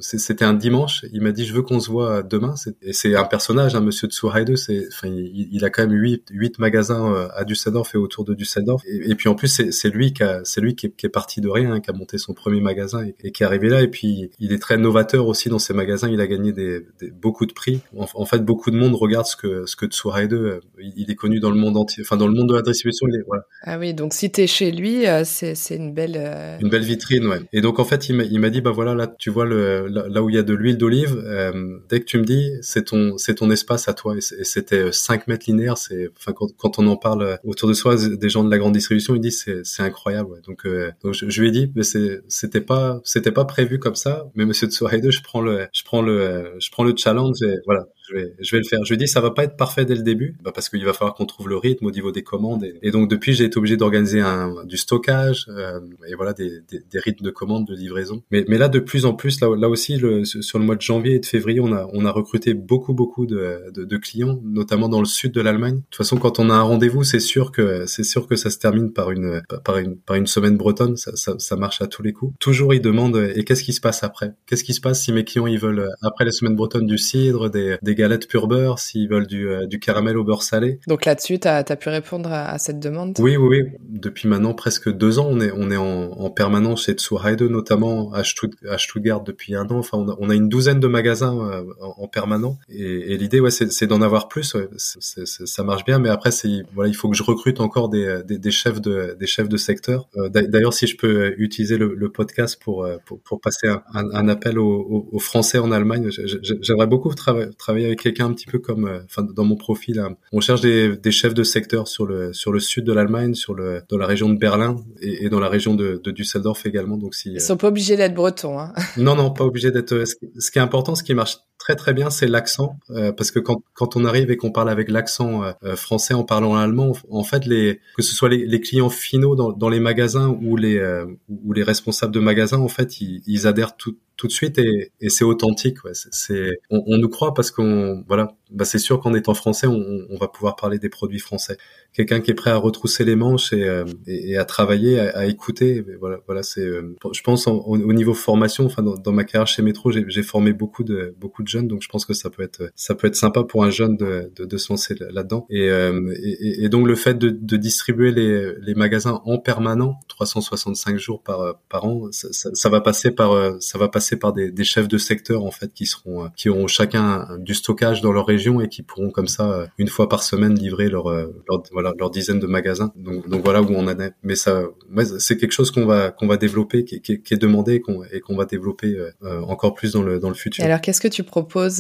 c'était un dimanche. Il m'a dit, je veux qu'on se voit demain. Et c'est un personnage, hein, Monsieur Tsuhaide. C'est, enfin, il, il, a quand même huit, huit magasins à Düsseldorf et autour de Düsseldorf. Et, et puis en plus, c'est lui qui c'est lui qui est, qui est, parti de rien, hein, qui a monté son premier magasin et, qui est arrivé là. Et puis, il est très novateur aussi dans ses magasins. Il a gagné des, des beaucoup de prix. En, fait, beaucoup de monde regarde ce que ce que Tsuhaide. Il est connu dans le monde entier, enfin dans le monde de la distribution. Il est, voilà. Ah oui, donc si t'es chez lui, c'est c'est une belle une belle vitrine, ouais. Et donc en fait, il m'a dit bah voilà là, tu vois là, où il y a de l'huile d'olive. Euh, dès que tu me dis, c'est ton c'est ton espace à toi. Et c'était 5 euh, mètres linéaires. C'est enfin quand, on en parle euh, autour de soi, des gens de la grande distribution, ils disent c'est incroyable. Donc je, lui ai dit mais c'était pas c'était pas prévu comme ça. Mais Monsieur Tsuhaide, je prends le je prends le je prends le challenge et voilà je vais, je vais le faire. Je lui dis, ça va pas être parfait dès le début, bah parce qu'il va falloir qu'on trouve le rythme au niveau des commandes. Et, donc depuis, j'ai été obligé d'organiser un du stockage euh, et voilà des, des, des, rythmes de commandes, de livraison. Mais, mais là, de plus en plus, là, aussi, le, sur le mois de janvier et de février, on a on a recruté beaucoup beaucoup de, de, de clients, notamment dans le sud de l'Allemagne. De toute façon, quand on a un rendez-vous, c'est sûr que c'est sûr que ça se termine par une par une par une semaine bretonne. Ça, ça, ça marche à tous les coups. Toujours, ils demandent et qu'est-ce qui se passe après? Qu'est-ce qui se passe si mes clients ils veulent après la semaine bretonne du cidre, des galettes pur beurre, s'ils veulent du, euh, du caramel au beurre salé. Donc là-dessus, tu as, pu répondre à, cette demande? Oui, oui, oui. Depuis maintenant presque deux ans, on est, on est en, en permanence chez Tsuhaide, notamment à, Stuttgart depuis un an. Enfin, on a, on a une douzaine de magasins euh, en, permanent. Et, et l'idée, ouais, c'est d'en avoir plus. Ouais. ça marche bien, mais après, voilà, il faut que je recrute encore des, des, des chefs de des chefs de secteur. Euh, d'ailleurs, si je peux utiliser le, le podcast pour, pour, pour passer un, un appel aux, aux, Français en Allemagne, j'aimerais beaucoup travailler avec quelqu'un un petit peu comme, euh, enfin dans mon profil, hein. on cherche des, des, chefs de secteur sur le sur le sud de l'Allemagne, sur le dans la région de Berlin et, et dans la région de, de Düsseldorf également. Donc si ils sont pas obligés d'être bretons. Hein. Non non, pas obligé d'être. Euh, ce qui est important, ce qui marche très très bien, c'est l'accent, euh, parce que quand, quand on arrive et qu'on parle avec l'accent français en parlant allemand, en fait, les, que ce soit les, les clients finaux dans, dans, les magasins ou les ou les responsables de magasins, en fait, ils, ils adhèrent tout, tout de suite et, et c'est authentique. Ouais. C'est, on, on, nous croit parce qu'on, voilà, bah c'est sûr qu'en étant français, on, on, va pouvoir parler des produits français. Quelqu'un qui est prêt à retrousser les manches et, euh, et, à travailler, à, écouter. Voilà, voilà, c'est. Euh, je pense au, niveau formation, enfin dans, dans, ma carrière chez Métro, j'ai formé beaucoup de beaucoup de jeunes, donc je pense que ça peut être ça peut être sympa pour un jeune de, de, de se lancer là-dedans. Et, euh, et, donc le fait de, de distribuer les, les magasins en permanent, 365 jours par par an, ça, ça, ça va passer par ça va passer par des, des, chefs de secteur en fait qui seront qui auront chacun du stockage dans leur région et qui pourront comme ça euh, une fois par semaine livrer leur, euh, leur voilà leur dizaine de magasins. Donc, donc voilà où on en est. Mais ça, ouais, c'est quelque chose qu'on va qu'on va développer, qui, qui, qui est demandé et qu'on va développer encore plus dans le dans le futur. alors qu'est-ce que tu proposes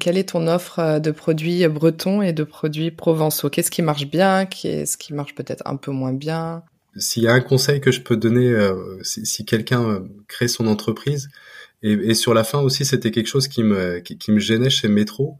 Quelle est ton offre de produits bretons et de produits provençaux? Qu'est-ce qui marche bien? Qu'est-ce qui marche peut-être un peu moins bien? S'il y a un conseil que je peux donner, euh, si, si quelqu'un euh, crée son entreprise, et, et, sur la fin aussi, c'était quelque chose qui me, qui, me gênait chez Metro.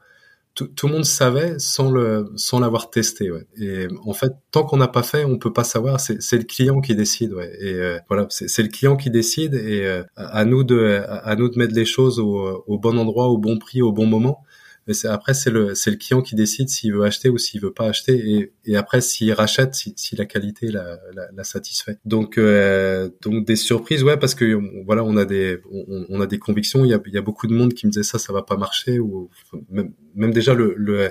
Tout, le monde savait sans le sans l'avoir testé ouais. et en fait tant qu'on n'a pas fait on peut pas savoir c'est le client qui décide ouais. et euh, voilà c'est le client qui décide et à nous de à, nous de mettre les choses au, au bon endroit au bon prix au bon moment mais c'est après c'est le c'est le client qui décide s'il veut acheter ou s'il veut pas acheter et, et après s'il rachète si, si la qualité la, la, la satisfait donc euh, donc des surprises ouais parce que voilà on a des on, on, a des convictions il y a, il y a beaucoup de monde qui me disait ça ça va pas marcher ou même, même déjà le, le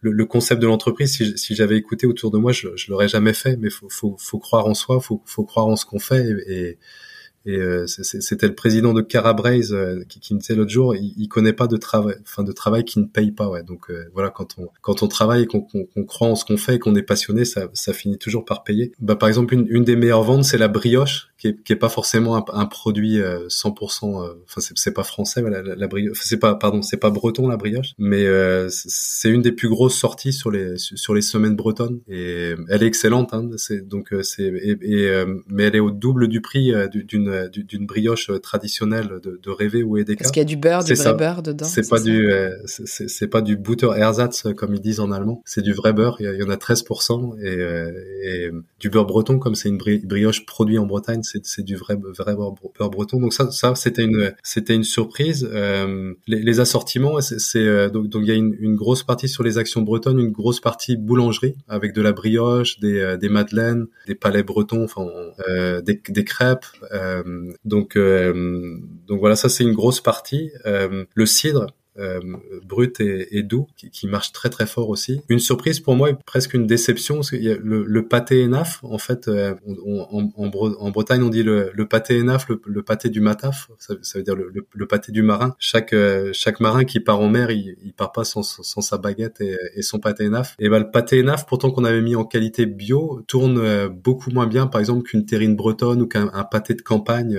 le, concept de l'entreprise, si, si j'avais écouté autour de moi, je, je l'aurais jamais fait. Mais faut, faut, faut croire en soi, faut, faut croire en ce qu'on fait et, et euh, c'était le président de Carabraise euh, qui, qui, me disait l'autre jour, il, il, connaît pas de travail, enfin de travail qui ne paye pas. Ouais. Donc euh, voilà, quand on quand on travaille qu'on croit en ce qu'on fait et qu'on est passionné, ça, ça finit toujours par payer. Bah par exemple, une, une des meilleures ventes, c'est la brioche, qui est, qui est pas forcément un, un produit 100%. Enfin, c'est pas français, la, brioche. C'est pas, pardon, c'est pas breton la brioche, mais c'est une des plus grosses sorties sur les sur les semaines bretonnes et elle est excellente. Hein, c'est donc c'est et, et mais elle est au double du prix d'une euh, d'une brioche euh, traditionnelle de, de Révé ou Edeka. Est-ce qu'il y a du beurre, du vrai beurre dedans? C'est pas du, euh, c'est pas du Butter Ersatz comme ils disent en allemand. C'est du vrai beurre. Il y, en a 13% et, et du beurre breton comme c'est une brioche produite en Bretagne, c'est du vrai vrai beurre breton. Donc ça, ça c'était une c'était une surprise. Euh, les, les, assortiments, c'est donc donc il y a une, une, grosse partie sur les actions bretonnes, une grosse partie boulangerie avec de la brioche, des, des madeleines, des palais bretons, enfin euh, des, des crêpes. Euh, donc donc voilà, ça c'est une grosse partie. le cidre, euh, brut et, et doux qui, qui, marche très très fort aussi. Une surprise pour moi, presque une déception, parce le, le pâté ENAF, en fait, euh, en, en, en, Bretagne on dit le, le pâté ENAF, le, le, pâté du mataf, ça, ça veut dire le, pâté du marin. Chaque euh, chaque marin qui part en mer, il, il part pas sans, sans sa baguette et, et, son pâté ENAF. Et ben le pâté ENAF, pourtant qu'on avait mis en qualité bio, tourne euh, beaucoup moins bien, par exemple qu'une terrine bretonne ou qu'un pâté de campagne,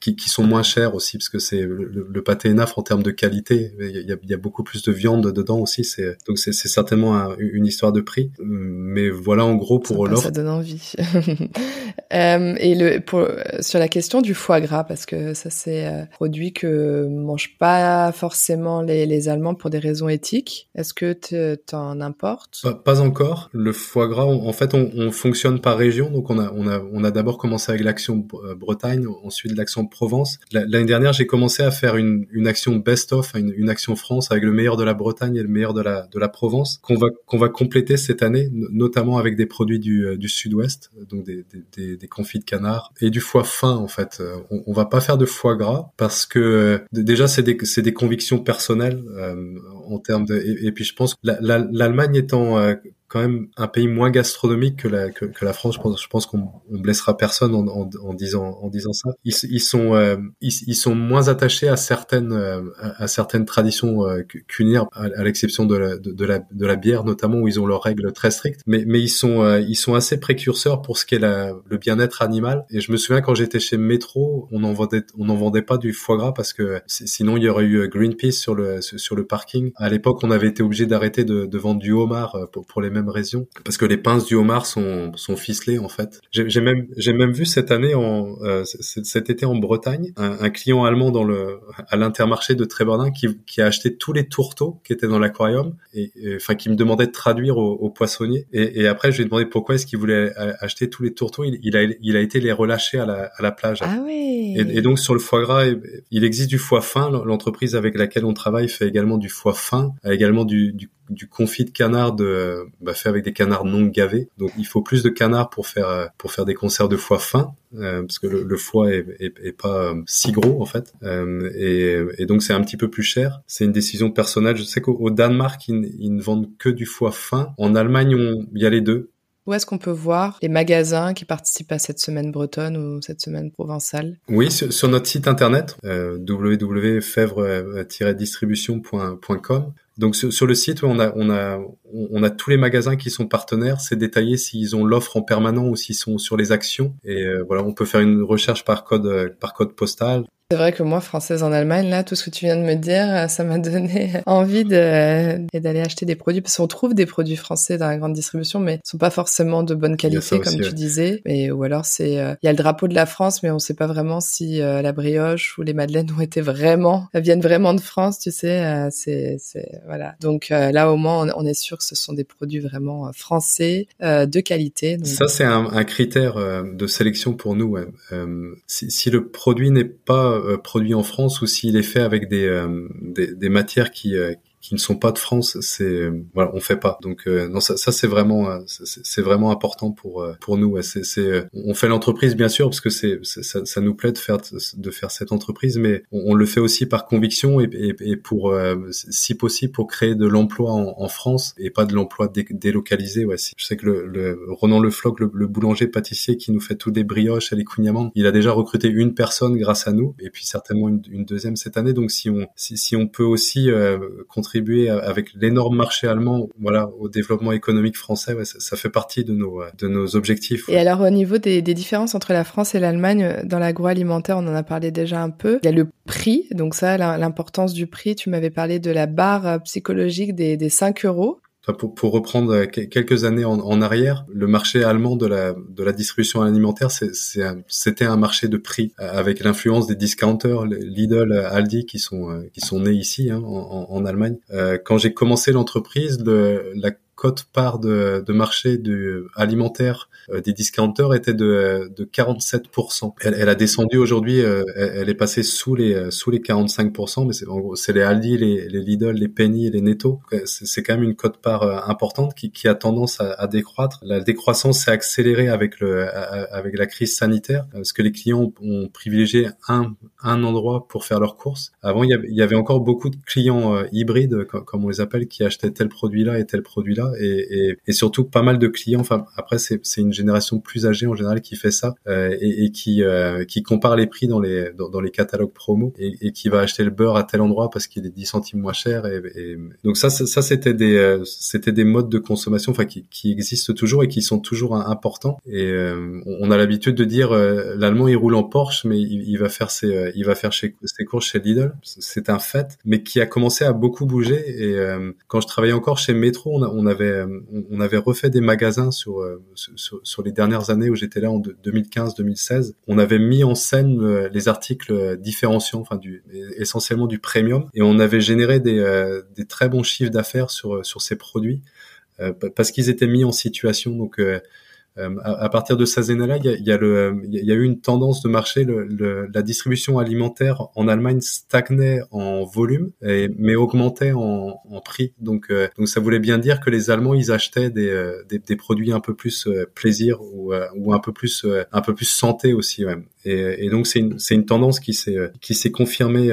qui, qui, sont moins chers aussi, parce que c'est le, pâté ENAF en termes de qualité il y a, y a, beaucoup plus de viande dedans aussi. C'est donc c'est certainement une histoire de prix. Mais voilà en gros pour l'offre. Ça donne envie. euh, et le pour sur la question du foie gras parce que ça c'est un produit que mangent pas forcément les, les Allemands pour des raisons éthiques. Est-ce que tu en importes? Pas, pas, encore. Le foie gras, en fait, on, on, fonctionne par région. Donc on a on a on a d'abord commencé avec l'action Bretagne, ensuite l'action Provence. L'année dernière, j'ai commencé à faire une, une action best-of, une, une Action France avec le meilleur de la Bretagne et le meilleur de la Provence qu'on va compléter cette année, notamment avec des produits du, euh, Sud-Ouest, donc des, confits de canard et du foie fin en fait. Euh, on, on va pas faire de foie gras parce que euh, déjà c'est des convictions personnelles en termes de et, puis je pense que l'Allemagne étant quand même un pays moins gastronomique que la que, que la France. Je pense, je pense qu'on on blessera personne en, en, en, disant en disant ça. Ils, ils sont euh, ils, ils, sont moins attachés à certaines euh, à, certaines traditions euh, culinaires, à, à l'exception de la, de, la de la bière notamment où ils ont leurs règles très strictes. Mais mais ils sont euh, ils sont assez précurseurs pour ce qui est la, le bien-être animal. Et je me souviens quand j'étais chez Metro, on en vendait vendait pas du foie gras parce que sinon il y aurait eu Greenpeace sur le sur le parking. À l'époque, on avait été obligé d'arrêter de, de vendre du homard pour, pour les mêmes raison, parce que les pinces du homard sont, sont ficelées en fait. J'ai même j'ai même vu cette année en euh, cet été en Bretagne un, client allemand dans le à l'intermarché de Trébordin qui, qui a acheté tous les tourteaux qui étaient dans l'aquarium et enfin qui me demandait de traduire au, au poissonnier et, et, après je lui ai demandé pourquoi est-ce qu'il voulait acheter tous les tourteaux. Il, il, a il a été les relâcher à la à la plage. Ah oui. Et, et donc sur le foie gras, il existe du foie fin. L'entreprise avec laquelle on travaille fait également du foie fin, a également du, du du confit de canard de, bah, fait avec des canards non gavés. Donc il faut plus de canards pour faire pour faire des conserves de foie fin, euh, parce que le, foie est, est, pas euh, si gros en fait, euh, et, et, donc c'est un petit peu plus cher. C'est une décision personnelle. Je sais qu'au Danemark ils, ils, ne vendent que du foie fin. En Allemagne il y a les deux. Où est-ce qu'on peut voir les magasins qui participent à cette semaine bretonne ou cette semaine provençale Oui, sur, notre site internet euh, www.fèvre-distribution.com. Donc sur, le site, on a on a on a tous les magasins qui sont partenaires. C'est détaillé s'ils ont l'offre en permanent ou s'ils sont sur les actions. Et euh, voilà, on peut faire une recherche par code euh, par code postal. C'est vrai que moi, française en Allemagne, là, tout ce que tu viens de me dire, ça m'a donné envie de d'aller acheter des produits parce qu'on trouve des produits français dans la grande distribution, mais ils sont pas forcément de bonne qualité, comme tu disais. Et ou alors c'est, euh, il y a le drapeau de la France, mais on sait pas vraiment si euh, la brioche ou les madeleines ont été vraiment viennent vraiment de France. Tu sais, euh, c'est c'est voilà. Donc là, au moins, on, est sûr que ce sont des produits vraiment français de qualité. Donc... Ça, c'est un, un, critère de sélection pour nous. Ouais. Si, si le produit n'est pas euh, produit en France ou s'il est fait avec des, euh, des, matières qui, euh, qui ne sont pas de France, c'est voilà, on fait pas. Donc euh, non, ça, ça c'est vraiment euh, c'est vraiment important pour euh, pour nous. C'est c'est on fait l'entreprise bien sûr parce que c'est ça, ça, nous plaît de faire de faire cette entreprise, mais on, le fait aussi par conviction et, et, et pour si possible pour créer de l'emploi en, en, France et pas de l'emploi délocalisé. Ouais, je sais que le, le Ronan Le Floc, le, le, boulanger pâtissier qui nous fait tous des brioches à les il a déjà recruté une personne grâce à nous et puis certainement une, deuxième cette année. Donc si on si, si on peut aussi contribuer avec l'énorme marché allemand, voilà, au développement économique français. Ouais, ça, ça, fait partie de nos de nos objectifs. Et alors au niveau des, des différences entre la France et l'Allemagne euh, dans l'agroalimentaire, on en a parlé déjà un peu. Il y a le prix, donc ça, l'importance du prix. Tu m'avais parlé de la barre euh, psychologique des, des 5 euros. Pour, pour, reprendre euh, quelques années en, en, arrière, le marché allemand de la, de la distribution alimentaire, c'était un, marché de prix euh, avec l'influence des discounters, Lidl, Aldi, qui sont, euh, qui sont nés ici hein, en, en, Allemagne. quand j'ai commencé l'entreprise, la cote part de, de marché du alimentaire des discounters était de, de 47%. Elle, elle a descendu aujourd'hui, elle, est passée sous les sous les 45%, mais c'est en gros c'est les Aldi, les, les Lidl, les Penny les Netto. C'est quand même une cote part importante qui, qui a tendance à, à décroître. La décroissance s'est accélérée avec le avec la crise sanitaire parce que les clients ont privilégié un un endroit pour faire leurs courses. Avant, il y avait, encore beaucoup de clients euh, hybrides, comme, on les appelle, qui achetaient tel produit-là et tel produit-là, et, et, surtout pas mal de clients. Enfin, après, c'est une génération plus âgée en général qui fait ça euh, et, et, qui euh, qui compare les prix dans les dans, les catalogues promo et, qui va acheter le beurre à tel endroit parce qu'il est 10 centimes moins cher. Et, donc ça, ça, c'était des c'était des modes de consommation, enfin qui, qui existent toujours et qui sont toujours importants. Et on a l'habitude de dire l'allemand il roule en Porsche, mais il, il va faire ses il va faire ses courses chez Lidl, c'est un fait, mais qui a commencé à beaucoup bouger. Et euh, quand je travaillais encore chez Metro, on, avait euh, on avait refait des magasins sur euh, sur, les dernières années où j'étais là en 2015-2016. On avait mis en scène les articles différenciants, essentiellement du premium, et on avait généré des très bons chiffres d'affaires sur ces produits parce qu'ils étaient mis en situation. Euh, à, partir de années-là, il y a, y, a y a eu une tendance de marché. Le, le, la distribution alimentaire en Allemagne stagnait en volume, et, mais augmentait en, en prix. Donc, euh, donc ça voulait bien dire que les Allemands ils achetaient des, euh, des, des produits un peu plus plaisir ou, ou un peu plus un peu plus santé aussi. Ouais. Et, et donc c'est une, une tendance qui s'est qui s'est confirmée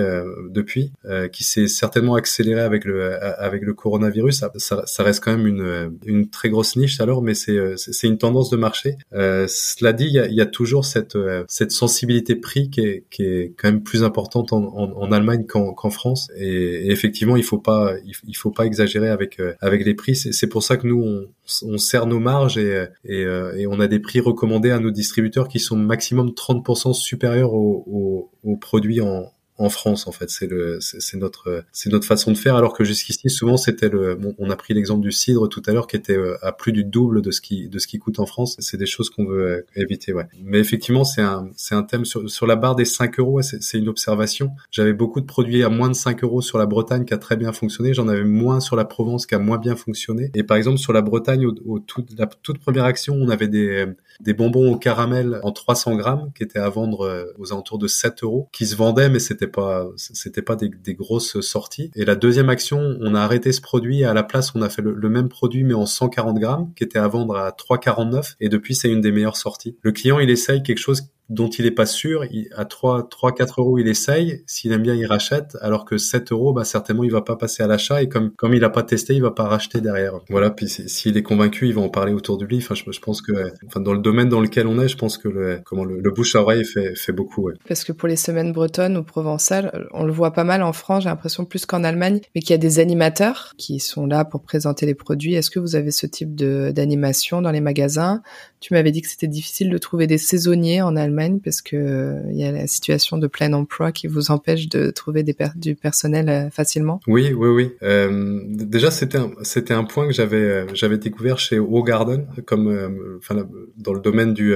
depuis, qui s'est certainement accélérée avec le avec le coronavirus. Ça, ça, ça, reste quand même une une très grosse niche alors, mais c'est c'est une tendance de marché. Euh, cela dit, il y a, y a, toujours cette euh, cette sensibilité prix qui est, qui est quand même plus importante en, en, en Allemagne qu'en qu'en France. Et, effectivement, il faut pas il, faut pas exagérer avec euh, avec les prix. C'est pour ça que nous on, on serre nos marges et, et, euh, et, on a des prix recommandés à nos distributeurs qui sont maximum 30% supérieurs aux, aux, aux produits en, en France en fait. C'est le c'est notre c'est notre façon de faire alors que jusqu'ici souvent c'était le on a pris l'exemple du cidre tout à l'heure qui était euh, à plus du double de ce qui de ce qui coûte en France. C'est des choses qu'on veut euh, éviter ouais. Mais effectivement c'est un c'est un thème sur, sur la barre des 5 euros c'est une observation. J'avais beaucoup de produits à moins de 5 euros sur la Bretagne qui a très bien fonctionné. J'en avais moins sur la Provence qui a moins bien fonctionné. Et par exemple sur la Bretagne au, au tout, la toute première action on avait des des bonbons au caramel en 300 grammes qui étaient à vendre euh, aux alentours de 7 euros, qui se vendaient, mais c'était pas, c'était pas des, grosses sorties. Et la deuxième action, on a arrêté ce produit. À la place, on a fait le, le même produit, mais en 140 grammes, qui était à vendre à 3,49. Et depuis, c'est une des meilleures sorties. Le client, il essaye quelque chose dont il est pas sûr, il, à 3, 3, 4 euros, il essaye. S'il aime bien, il rachète. Alors que 7 euros, bah, certainement, il va pas passer à l'achat. Et comme, comme il a pas testé, il va pas racheter derrière. Voilà. Puis s'il est convaincu, il va en parler autour de lui. Enfin, je, pense que, enfin, dans le domaine dans lequel on est, je pense que le, comment le, bouche à oreille fait, fait beaucoup. Ouais. Parce que pour les semaines bretonnes ou provençales, on le voit pas mal en France, j'ai l'impression plus qu'en Allemagne, mais qu'il y a des animateurs qui sont là pour présenter les produits. Est-ce que vous avez ce type d'animation dans les magasins? Tu m'avais dit que c'était difficile de trouver des saisonniers en Allemagne parce que il y a la situation de plein emploi qui vous empêche de trouver du personnel euh, facilement Oui, oui, oui. Euh, déjà, c'était un, point que j'avais euh, découvert chez O Garden, comme euh, dans le domaine du,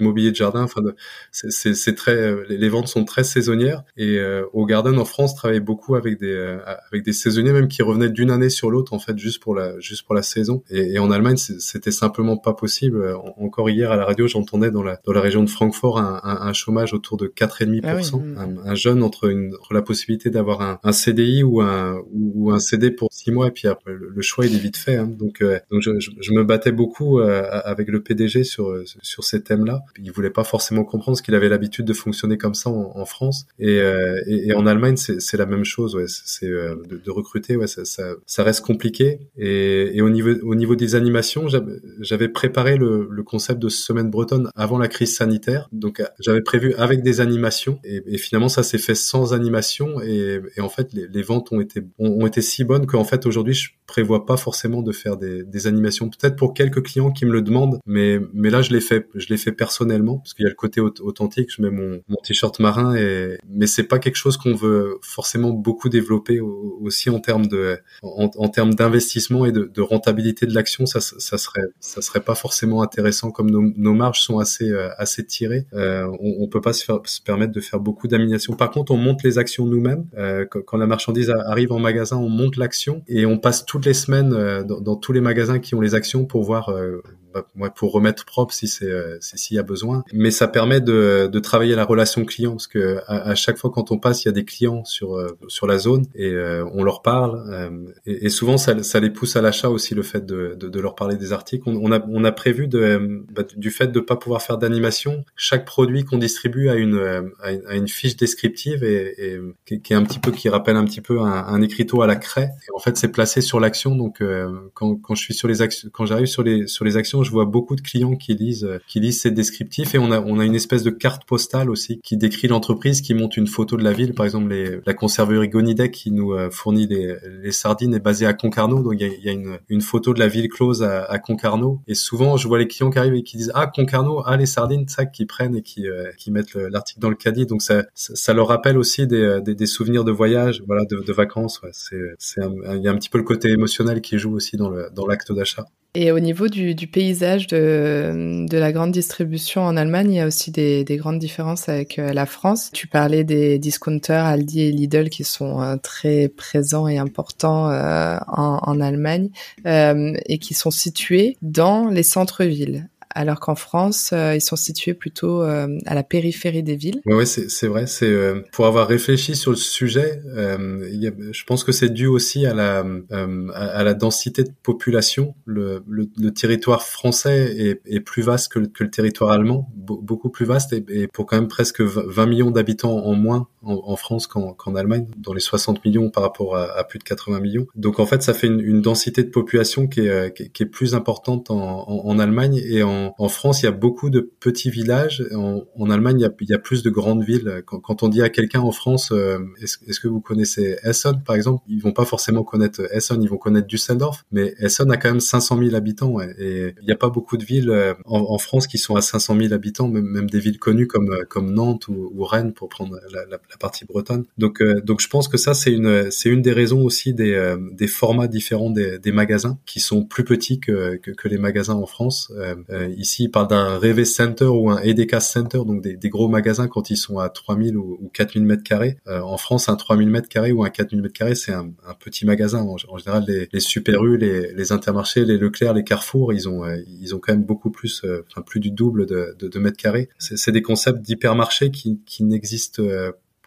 mobilier de jardin. Enfin, c'est, très les ventes sont très saisonnières et O Garden en France travaille beaucoup avec des saisonniers même qui revenaient d'une année sur l'autre en fait juste pour la saison. Et en Allemagne, c'était simplement pas possible. Encore hier à la radio, j'entendais dans la dans la région de Francfort un, un, un chômage autour de 4,5%. Ah un, un, jeune entre, une, entre la possibilité d'avoir un, un, CDI ou un, ou un CD pour six mois et puis après le, choix il est vite fait. Hein. Donc, euh, donc je, je, me battais beaucoup euh, avec le PDG sur, sur ces thèmes-là. Il voulait pas forcément comprendre ce qu'il avait l'habitude de fonctionner comme ça en, en France. Et, euh, et, et, en Allemagne, c'est la même chose. Ouais. C'est de, de, recruter, ouais, ça, ça, ça, reste compliqué. Et, et au, niveau, au niveau des animations, j'avais préparé le, le concept de semaine bretonne avant la crise sanitaire. Donc j'avais prévu avec des animations et, finalement ça s'est fait sans animation et, en fait les, les, ventes ont été ont, été si bonnes qu'en fait aujourd'hui je prévois pas forcément de faire des, animations. Peut-être pour quelques clients qui me le demandent mais mais là je l'ai fait je l'ai fait personnellement parce qu'il y a le côté authentique. Je mets mon, t-shirt marin et mais c'est pas quelque chose qu'on veut forcément beaucoup développer aussi en termes de en termes d'investissement et de, de, rentabilité de l'action. Ça ça serait ça serait pas forcément intéressant comme nos, marges sont assez assez tirées. on, on peut pas se, permettre de faire beaucoup d'animation. Par contre, on monte les actions nous-mêmes. quand la marchandise arrive en magasin, on monte l'action et on passe toutes les semaines dans, tous les magasins qui ont les actions pour voir pour remettre propre si c'est euh, s'il y a besoin. Mais ça permet de, de travailler la relation client parce que à, chaque fois quand on passe, il y a des clients sur euh, sur la zone et euh, on leur parle et, et, souvent ça, ça les pousse à l'achat aussi le fait de, de, de, leur parler des articles. On, on, a on a prévu de bah, du fait de pas pouvoir faire d'animation, chaque produit qu'on distribue a une a une fiche descriptive et, et qui, est un petit peu qui rappelle un petit peu un, un écriteau à la craie. En fait, c'est placé sur l'action. Donc quand quand je suis sur les actions, quand j'arrive sur les sur les actions je vois beaucoup de clients qui lisent, euh, ces descriptifs et on a, une espèce de carte postale aussi qui décrit l'entreprise, qui montre une photo de la ville. Par exemple, la conserverie Gonidec qui nous euh, fournit les, les sardines est basée à Concarneau. Donc, il y a, une, photo de la ville close à, Concarneau. Et souvent, je vois les clients qui arrivent et qui disent, ah, Concarneau, ah, les sardines, ça, qui prennent et qui, euh, mettent l'article dans le caddie. Donc, ça, leur rappelle aussi des, souvenirs de voyage, voilà, de, vacances. C'est, il y a un petit peu le côté émotionnel qui joue aussi dans l'acte d'achat. Et au niveau du, du paysage de, de, la grande distribution en Allemagne, il y a aussi des, des grandes différences avec euh, la France. Tu parlais des discounters Aldi et Lidl qui sont euh, très présents et importants euh, en, en, Allemagne et qui sont situés dans les centres-villes alors qu'en France, euh, ils sont situés plutôt euh, à la périphérie des villes. Oui, c'est vrai. C'est euh, pour avoir réfléchi sur le sujet, a, je pense que c'est dû aussi à la à, la densité de population. Le, le, le territoire français est, plus vaste que le, que le territoire allemand, beaucoup plus vaste, et, et, pour quand même presque 20 millions d'habitants en moins en, en France qu'en Allemagne, dans les 60 millions par rapport à, à, plus de 80 millions. Donc en fait, ça fait une, une densité de population qui est, qui est, qui est plus importante en, en, en Allemagne et en en, France, il y a beaucoup de petits villages. En, Allemagne, il y, a, plus de grandes villes. Quand, on dit à quelqu'un en France, euh, est-ce, que vous connaissez Essen, par exemple? Ils vont pas forcément connaître Essen, ils vont connaître Düsseldorf. Mais Essen a quand même 500 000 habitants. et il n'y a pas beaucoup de villes euh, en, France qui sont à 500 000 habitants, même, des villes connues comme, euh, comme Nantes ou, Rennes, pour prendre la, partie bretonne. Donc, donc je pense que ça, c'est une, c'est une des raisons aussi des, des formats différents des, magasins qui sont plus petits que, que, les magasins en France. Ici, il parle d'un Reve Center ou un EDK Center, donc des, des, gros magasins quand ils sont à 3000 ou, ou 4000 mètres carrés. Euh, en France, un 3000 mètres carrés ou un 4000 mètres carrés, c'est un, un, petit magasin. En, général, les, les Super U, les, les, Intermarchés, les Leclerc, les Carrefour, ils ont, euh, ils ont quand même beaucoup plus, euh, enfin plus du double de, de, de mètres carrés. C'est des concepts d'hypermarché qui, qui n'existent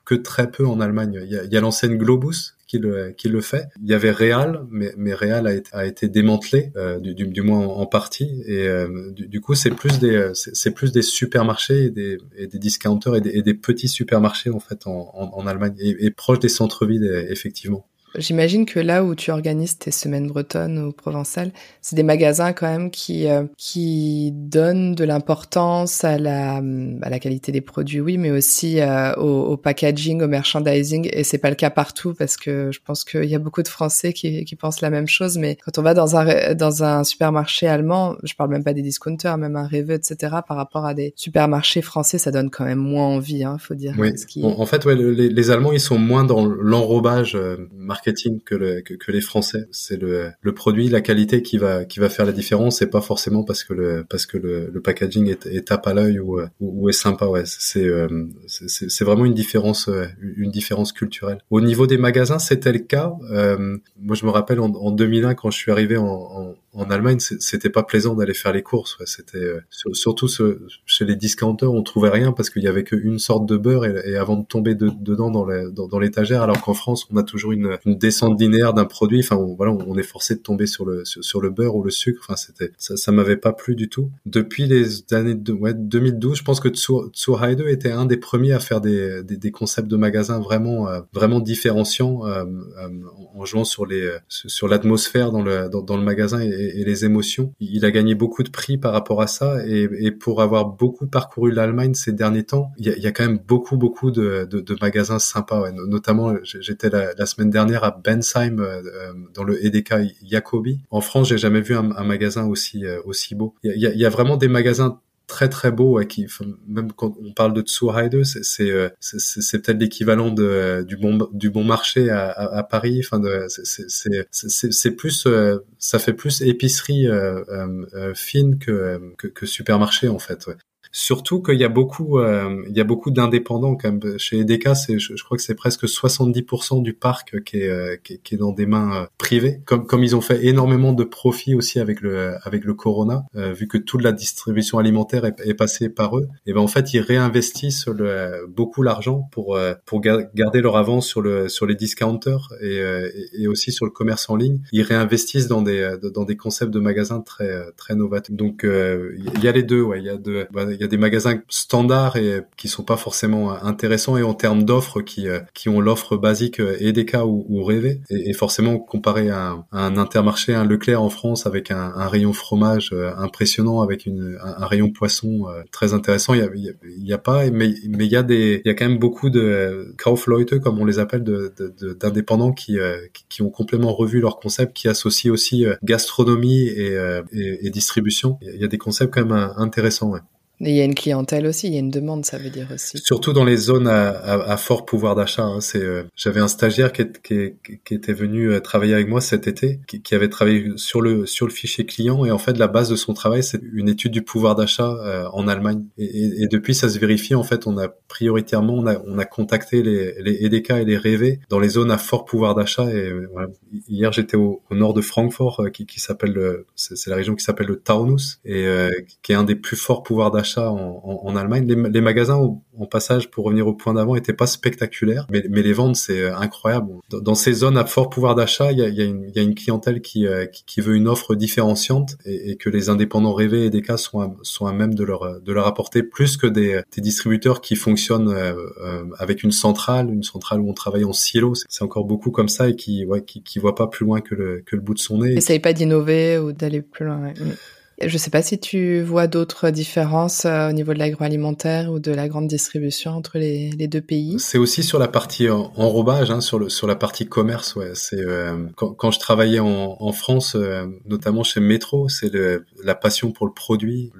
que très peu en Allemagne. Il y a, a l'enseigne Globus qui le, qui le fait. Il y avait Real, mais, mais Real a été, a été démantelé, euh, du, du, moins en, partie. Et euh, du, du, coup, c'est plus des c'est plus des supermarchés et des, et des discounters et des, et des, petits supermarchés en fait en, en, en Allemagne et, et proches des centres-villes effectivement. J'imagine que là où tu organises tes semaines bretonnes ou provençales, c'est des magasins quand même qui euh, qui donnent de l'importance à la à la qualité des produits, oui, mais aussi euh, au, au, packaging, au merchandising. Et c'est pas le cas partout parce que je pense qu'il y a beaucoup de Français qui, qui pensent la même chose. Mais quand on va dans un dans un supermarché allemand, je parle même pas des discounters, même un Rewe, etc. Par rapport à des supermarchés français, ça donne quand même moins envie, hein, faut dire. Oui. En, fait, ouais, les, les, Allemands, ils sont moins dans l'enrobage euh, marketing que, le, que, que, les Français. C'est le, produit, la qualité qui va qui va faire la différence. C'est pas forcément parce que le parce que le, packaging est, tape à l'œil ou, ou, est sympa. Ouais, c'est euh, c'est vraiment une différence euh, une différence culturelle. Au niveau des magasins, c'était le cas. Euh, moi, je me rappelle en, en, 2001 quand je suis arrivé en, en en Allemagne, c'était pas plaisant d'aller faire les courses. C'était euh, surtout ce, chez les discounters, on trouvait rien parce qu'il y avait qu'une sorte de beurre et, avant de tomber dedans dans l'étagère, alors qu'en France, on a toujours une descente linéaire d'un produit. Enfin, on, voilà, on est forcé de tomber sur le sur, le beurre ou le sucre. Enfin, c'était ça, ça m'avait pas plu du tout. Depuis les années de, ouais, 2012, je pense que Tsuhaide était un des premiers à faire des, des, concepts de magasins vraiment euh, vraiment différenciants euh, en jouant sur les sur l'atmosphère dans le dans, le magasin et, les émotions. Il a gagné beaucoup de prix par rapport à ça et, pour avoir beaucoup parcouru l'Allemagne ces derniers temps, il y a, quand même beaucoup beaucoup de, de, magasins sympas. Notamment, j'étais la, semaine dernière à Bensheim euh, euh, dans le EDK Jacobi. En France, j'ai jamais vu un, magasin aussi euh, aussi beau. Il y a, vraiment des magasins très très beau, qui même quand on parle de Tsuhaide, c'est c'est peut-être l'équivalent de du bon du bon marché à, Paris. Enfin, c'est c'est plus ça fait plus épicerie fine que, que, supermarché en fait. Surtout qu'il y a beaucoup, euh, il y a beaucoup d'indépendants quand même. Chez EDK, c'est, je, crois que c'est presque 70% du parc qui est, euh, qui, est, dans des mains euh, privées. Comme, comme ils ont fait énormément de profits aussi avec le, avec le Corona, vu que toute la distribution alimentaire est, est, passée par eux. Et ben en fait, ils réinvestissent le, beaucoup l'argent pour, pour garder leur avance sur le, sur les discounters et, et, aussi sur le commerce en ligne. Ils réinvestissent dans des, dans des concepts de magasins très, très novateurs. Donc il y a les deux, ouais. Il y a deux. Bah, y a des magasins standards et qui sont pas forcément intéressants et en termes d'offres qui euh, qui ont l'offre basique EDK ou, ou rêvé et, forcément comparé à un, Intermarché, un Leclerc en France avec un, rayon fromage euh, impressionnant, avec une, un, rayon poisson euh, très intéressant, il y a, il y a, pas, mais mais il y a des il y a quand même beaucoup de Kaufleute comme on les appelle de d'indépendants qui, qui, ont complètement revu leur concept, qui associent aussi gastronomie et, et, et distribution. Il y a des concepts quand même intéressants. Ouais. Mais il y a une clientèle aussi, il y a une demande, ça veut dire aussi. Surtout dans les zones à, à, à fort pouvoir d'achat. Hein, c'est, euh, j'avais un stagiaire qui, qui, qui, était venu euh, travailler avec moi cet été, qui, qui, avait travaillé sur le sur le fichier client et en fait la base de son travail c'est une étude du pouvoir d'achat euh, en Allemagne. Et, et, depuis ça se vérifie en fait, on a prioritairement on a on a contacté les les EDK et les rêvés dans les zones à fort pouvoir d'achat. Et voilà. hier j'étais au, au, nord de Francfort, qui, qui s'appelle c'est la région qui s'appelle le Taunus et qui est un des plus forts pouvoirs d'achat en, Allemagne. Les, magasins, en passage, pour revenir au point d'avant, étaient pas spectaculaires, mais, les ventes, c'est euh, incroyable. Dans, ces zones à fort pouvoir d'achat, il y a, une, clientèle qui, euh, qui, veut une offre différenciante et, que les indépendants rêvés et des cas sont à, même de leur, de leur apporter plus que des, distributeurs qui fonctionnent euh, avec une centrale, une centrale où on travaille en silo. C'est encore beaucoup comme ça et qui, ouais, qui, voit pas plus loin que le, bout de son nez. Essaye pas d'innover ou d'aller plus loin. Je ne sais pas si tu vois d'autres différences euh, au niveau de l'agroalimentaire ou de la grande distribution entre les, deux pays. C'est aussi sur la partie enrobage, hein, sur, le, la partie commerce. Ouais. C'est euh, quand, je travaillais en, France, euh, notamment chez Métro, c'est la passion pour le produit,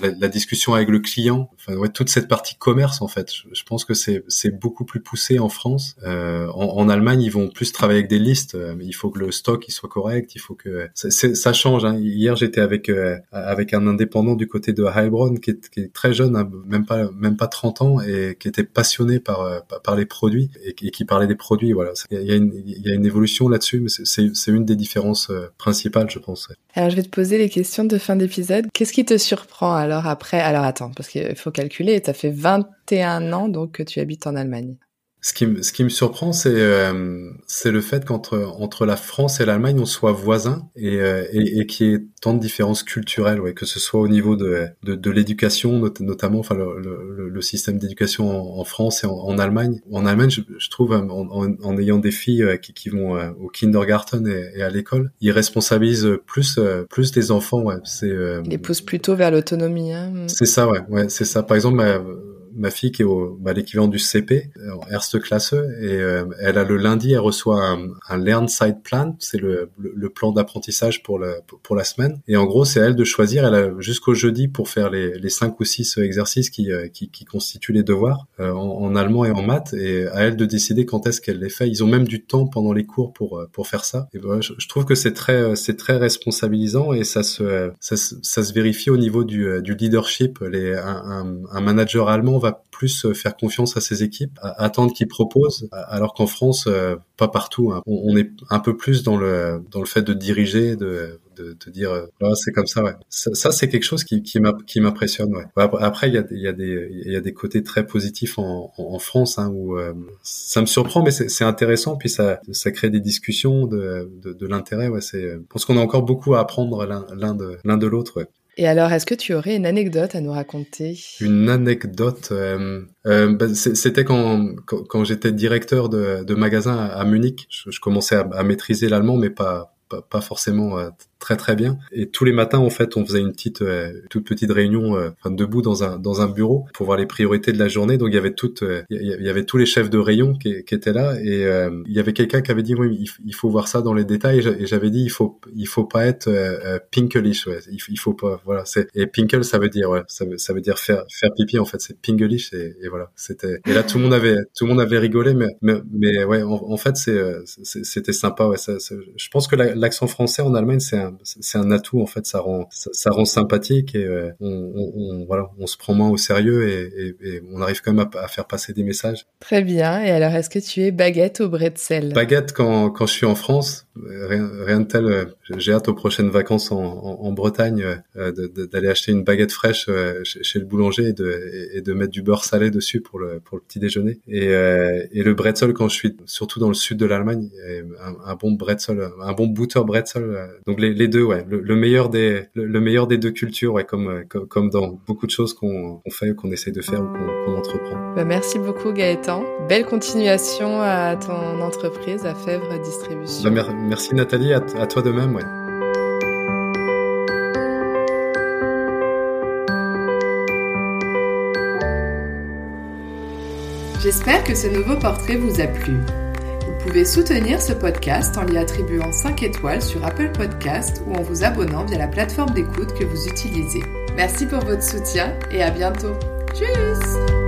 la, discussion avec le client. Enfin, toute cette partie commerce, en fait, je, pense que c'est beaucoup plus poussé en France. En, en, Allemagne, ils vont plus travailler avec des listes. il faut que le stock il soit correct. Il faut que ça change. Hein. Hier, j'étais avec euh, avec un indépendant du côté de Heilbronn qui est, très jeune, hein, même pas même pas 30 ans et qui était passionné par euh, par les produits et, qui parlait des produits. Voilà, il y a une il y a une évolution là-dessus, mais c'est une des différences euh, principales, je pense. Alors je vais te poser les questions de fin d'épisode. Qu'est-ce qui te surprend alors après? Alors attends, parce qu'il faut calculer. Ça fait 21 ans donc que tu habites en Allemagne. Ce qui, me, ce qui me surprend, c'est euh, le fait qu'entre entre la France et l'Allemagne, on soit voisins et, euh, et, et qu'il y ait tant de différences culturelles, ouais, que ce soit au niveau de, de, de l'éducation, notamment, enfin le, le, le système d'éducation en, en, France et en, en, Allemagne. En Allemagne, je, je trouve, en, en, ayant des filles euh, qui, qui vont euh, au kindergarten et, et à l'école, ils responsabilisent plus plus les enfants. Ouais, c'est ils les poussent plutôt vers l'autonomie. Hein. C'est ça, ouais, ouais, c'est ça. Par exemple ma fille qui est au bah, l'équivalent du CP en Erste Klasse et euh, elle a le lundi elle reçoit un, un Learn Side Plan c'est le, le, plan d'apprentissage pour la pour la semaine. Et en gros c'est à elle de choisir elle a jusqu'au jeudi pour faire les les cinq ou six exercices qui euh, qui, qui constituent les devoirs euh, en, en, allemand et en maths et à elle de décider quand est-ce qu'elle les fait. Ils ont même du temps pendant les cours pour pour faire ça. Et voilà, je, je, trouve que c'est très c'est très responsabilisant et ça se ça, ça, se vérifie au niveau du, du leadership. Les un, un manager allemand va plus euh, faire confiance à ses équipes, attendre qu'ils proposent, alors qu'en France, euh, pas partout. Hein. On, est un peu plus dans le dans le fait de diriger, de de, de dire euh, c'est comme ça ouais ça, c'est quelque chose qui qui m'impressionne ouais après il y a y a des il y a des côtés très positifs en, en, France hein, où ça me surprend mais c'est intéressant puis ça ça crée des discussions de de, l'intérêt ouais je pense qu'on a encore beaucoup à apprendre l'un de l'un de l'autre ouais et alors, est-ce que tu aurais une anecdote à nous raconter? Une anecdote euh, euh, bah, C'était quand, quand, j'étais directeur de, de magasin à, Munich. Je, commençais à, à maîtriser l'allemand, mais pas pas, forcément très très bien. Et tous les matins, en fait, on faisait une petite toute petite réunion, enfin, debout dans un dans un bureau pour voir les priorités de la journée. Donc il y avait toutes, il y avait tous les chefs de rayon qui, qui étaient là, et il y avait quelqu'un qui avait dit oui, il, faut voir ça dans les détails. Et j'avais dit il faut il faut pas être pinklish, ouais. il, il faut pas, voilà. Et pinkle, ça veut dire, ouais, ça veut ça veut dire faire faire pipi en fait. C'est pingelish et, voilà. C'était et là tout le monde avait tout le monde avait rigolé, mais mais, mais ouais, en, fait c'est c'était sympa. Ouais, je pense que l'accent français en Allemagne c'est un c'est un atout en fait. Ça rend ça, rend sympathique et on, on, voilà, on se prend moins au sérieux et, et, et on arrive quand même à, à, faire passer des messages. Très bien. Et alors est-ce que tu es baguette au bretzel Baguette quand quand je suis en France, rien, rien de tel. J'ai hâte aux prochaines vacances en, en, en Bretagne euh, d'aller acheter une baguette fraîche euh, chez, le boulanger et de, et de mettre du beurre salé dessus pour le, pour le petit déjeuner. Et, euh, et le bretzel, quand je suis surtout dans le sud de l'Allemagne, un, un, bon bretzel, un bon butter bretzel. Donc les, les deux, ouais, le, meilleur des le, meilleur des deux cultures, ouais, comme, comme, comme dans beaucoup de choses qu'on fait, qu'on essaie de faire ou qu'on entreprend. Bah merci beaucoup Gaëtan. Belle continuation à ton entreprise, à Fèvre Distribution. Bah, merci Nathalie, à, à toi de même. Ouais. J'espère que ce nouveau portrait vous a plu. Vous pouvez soutenir ce podcast en lui attribuant 5 étoiles sur Apple Podcast ou en vous abonnant via la plateforme d'écoute que vous utilisez. Merci pour votre soutien et à bientôt. Tchuss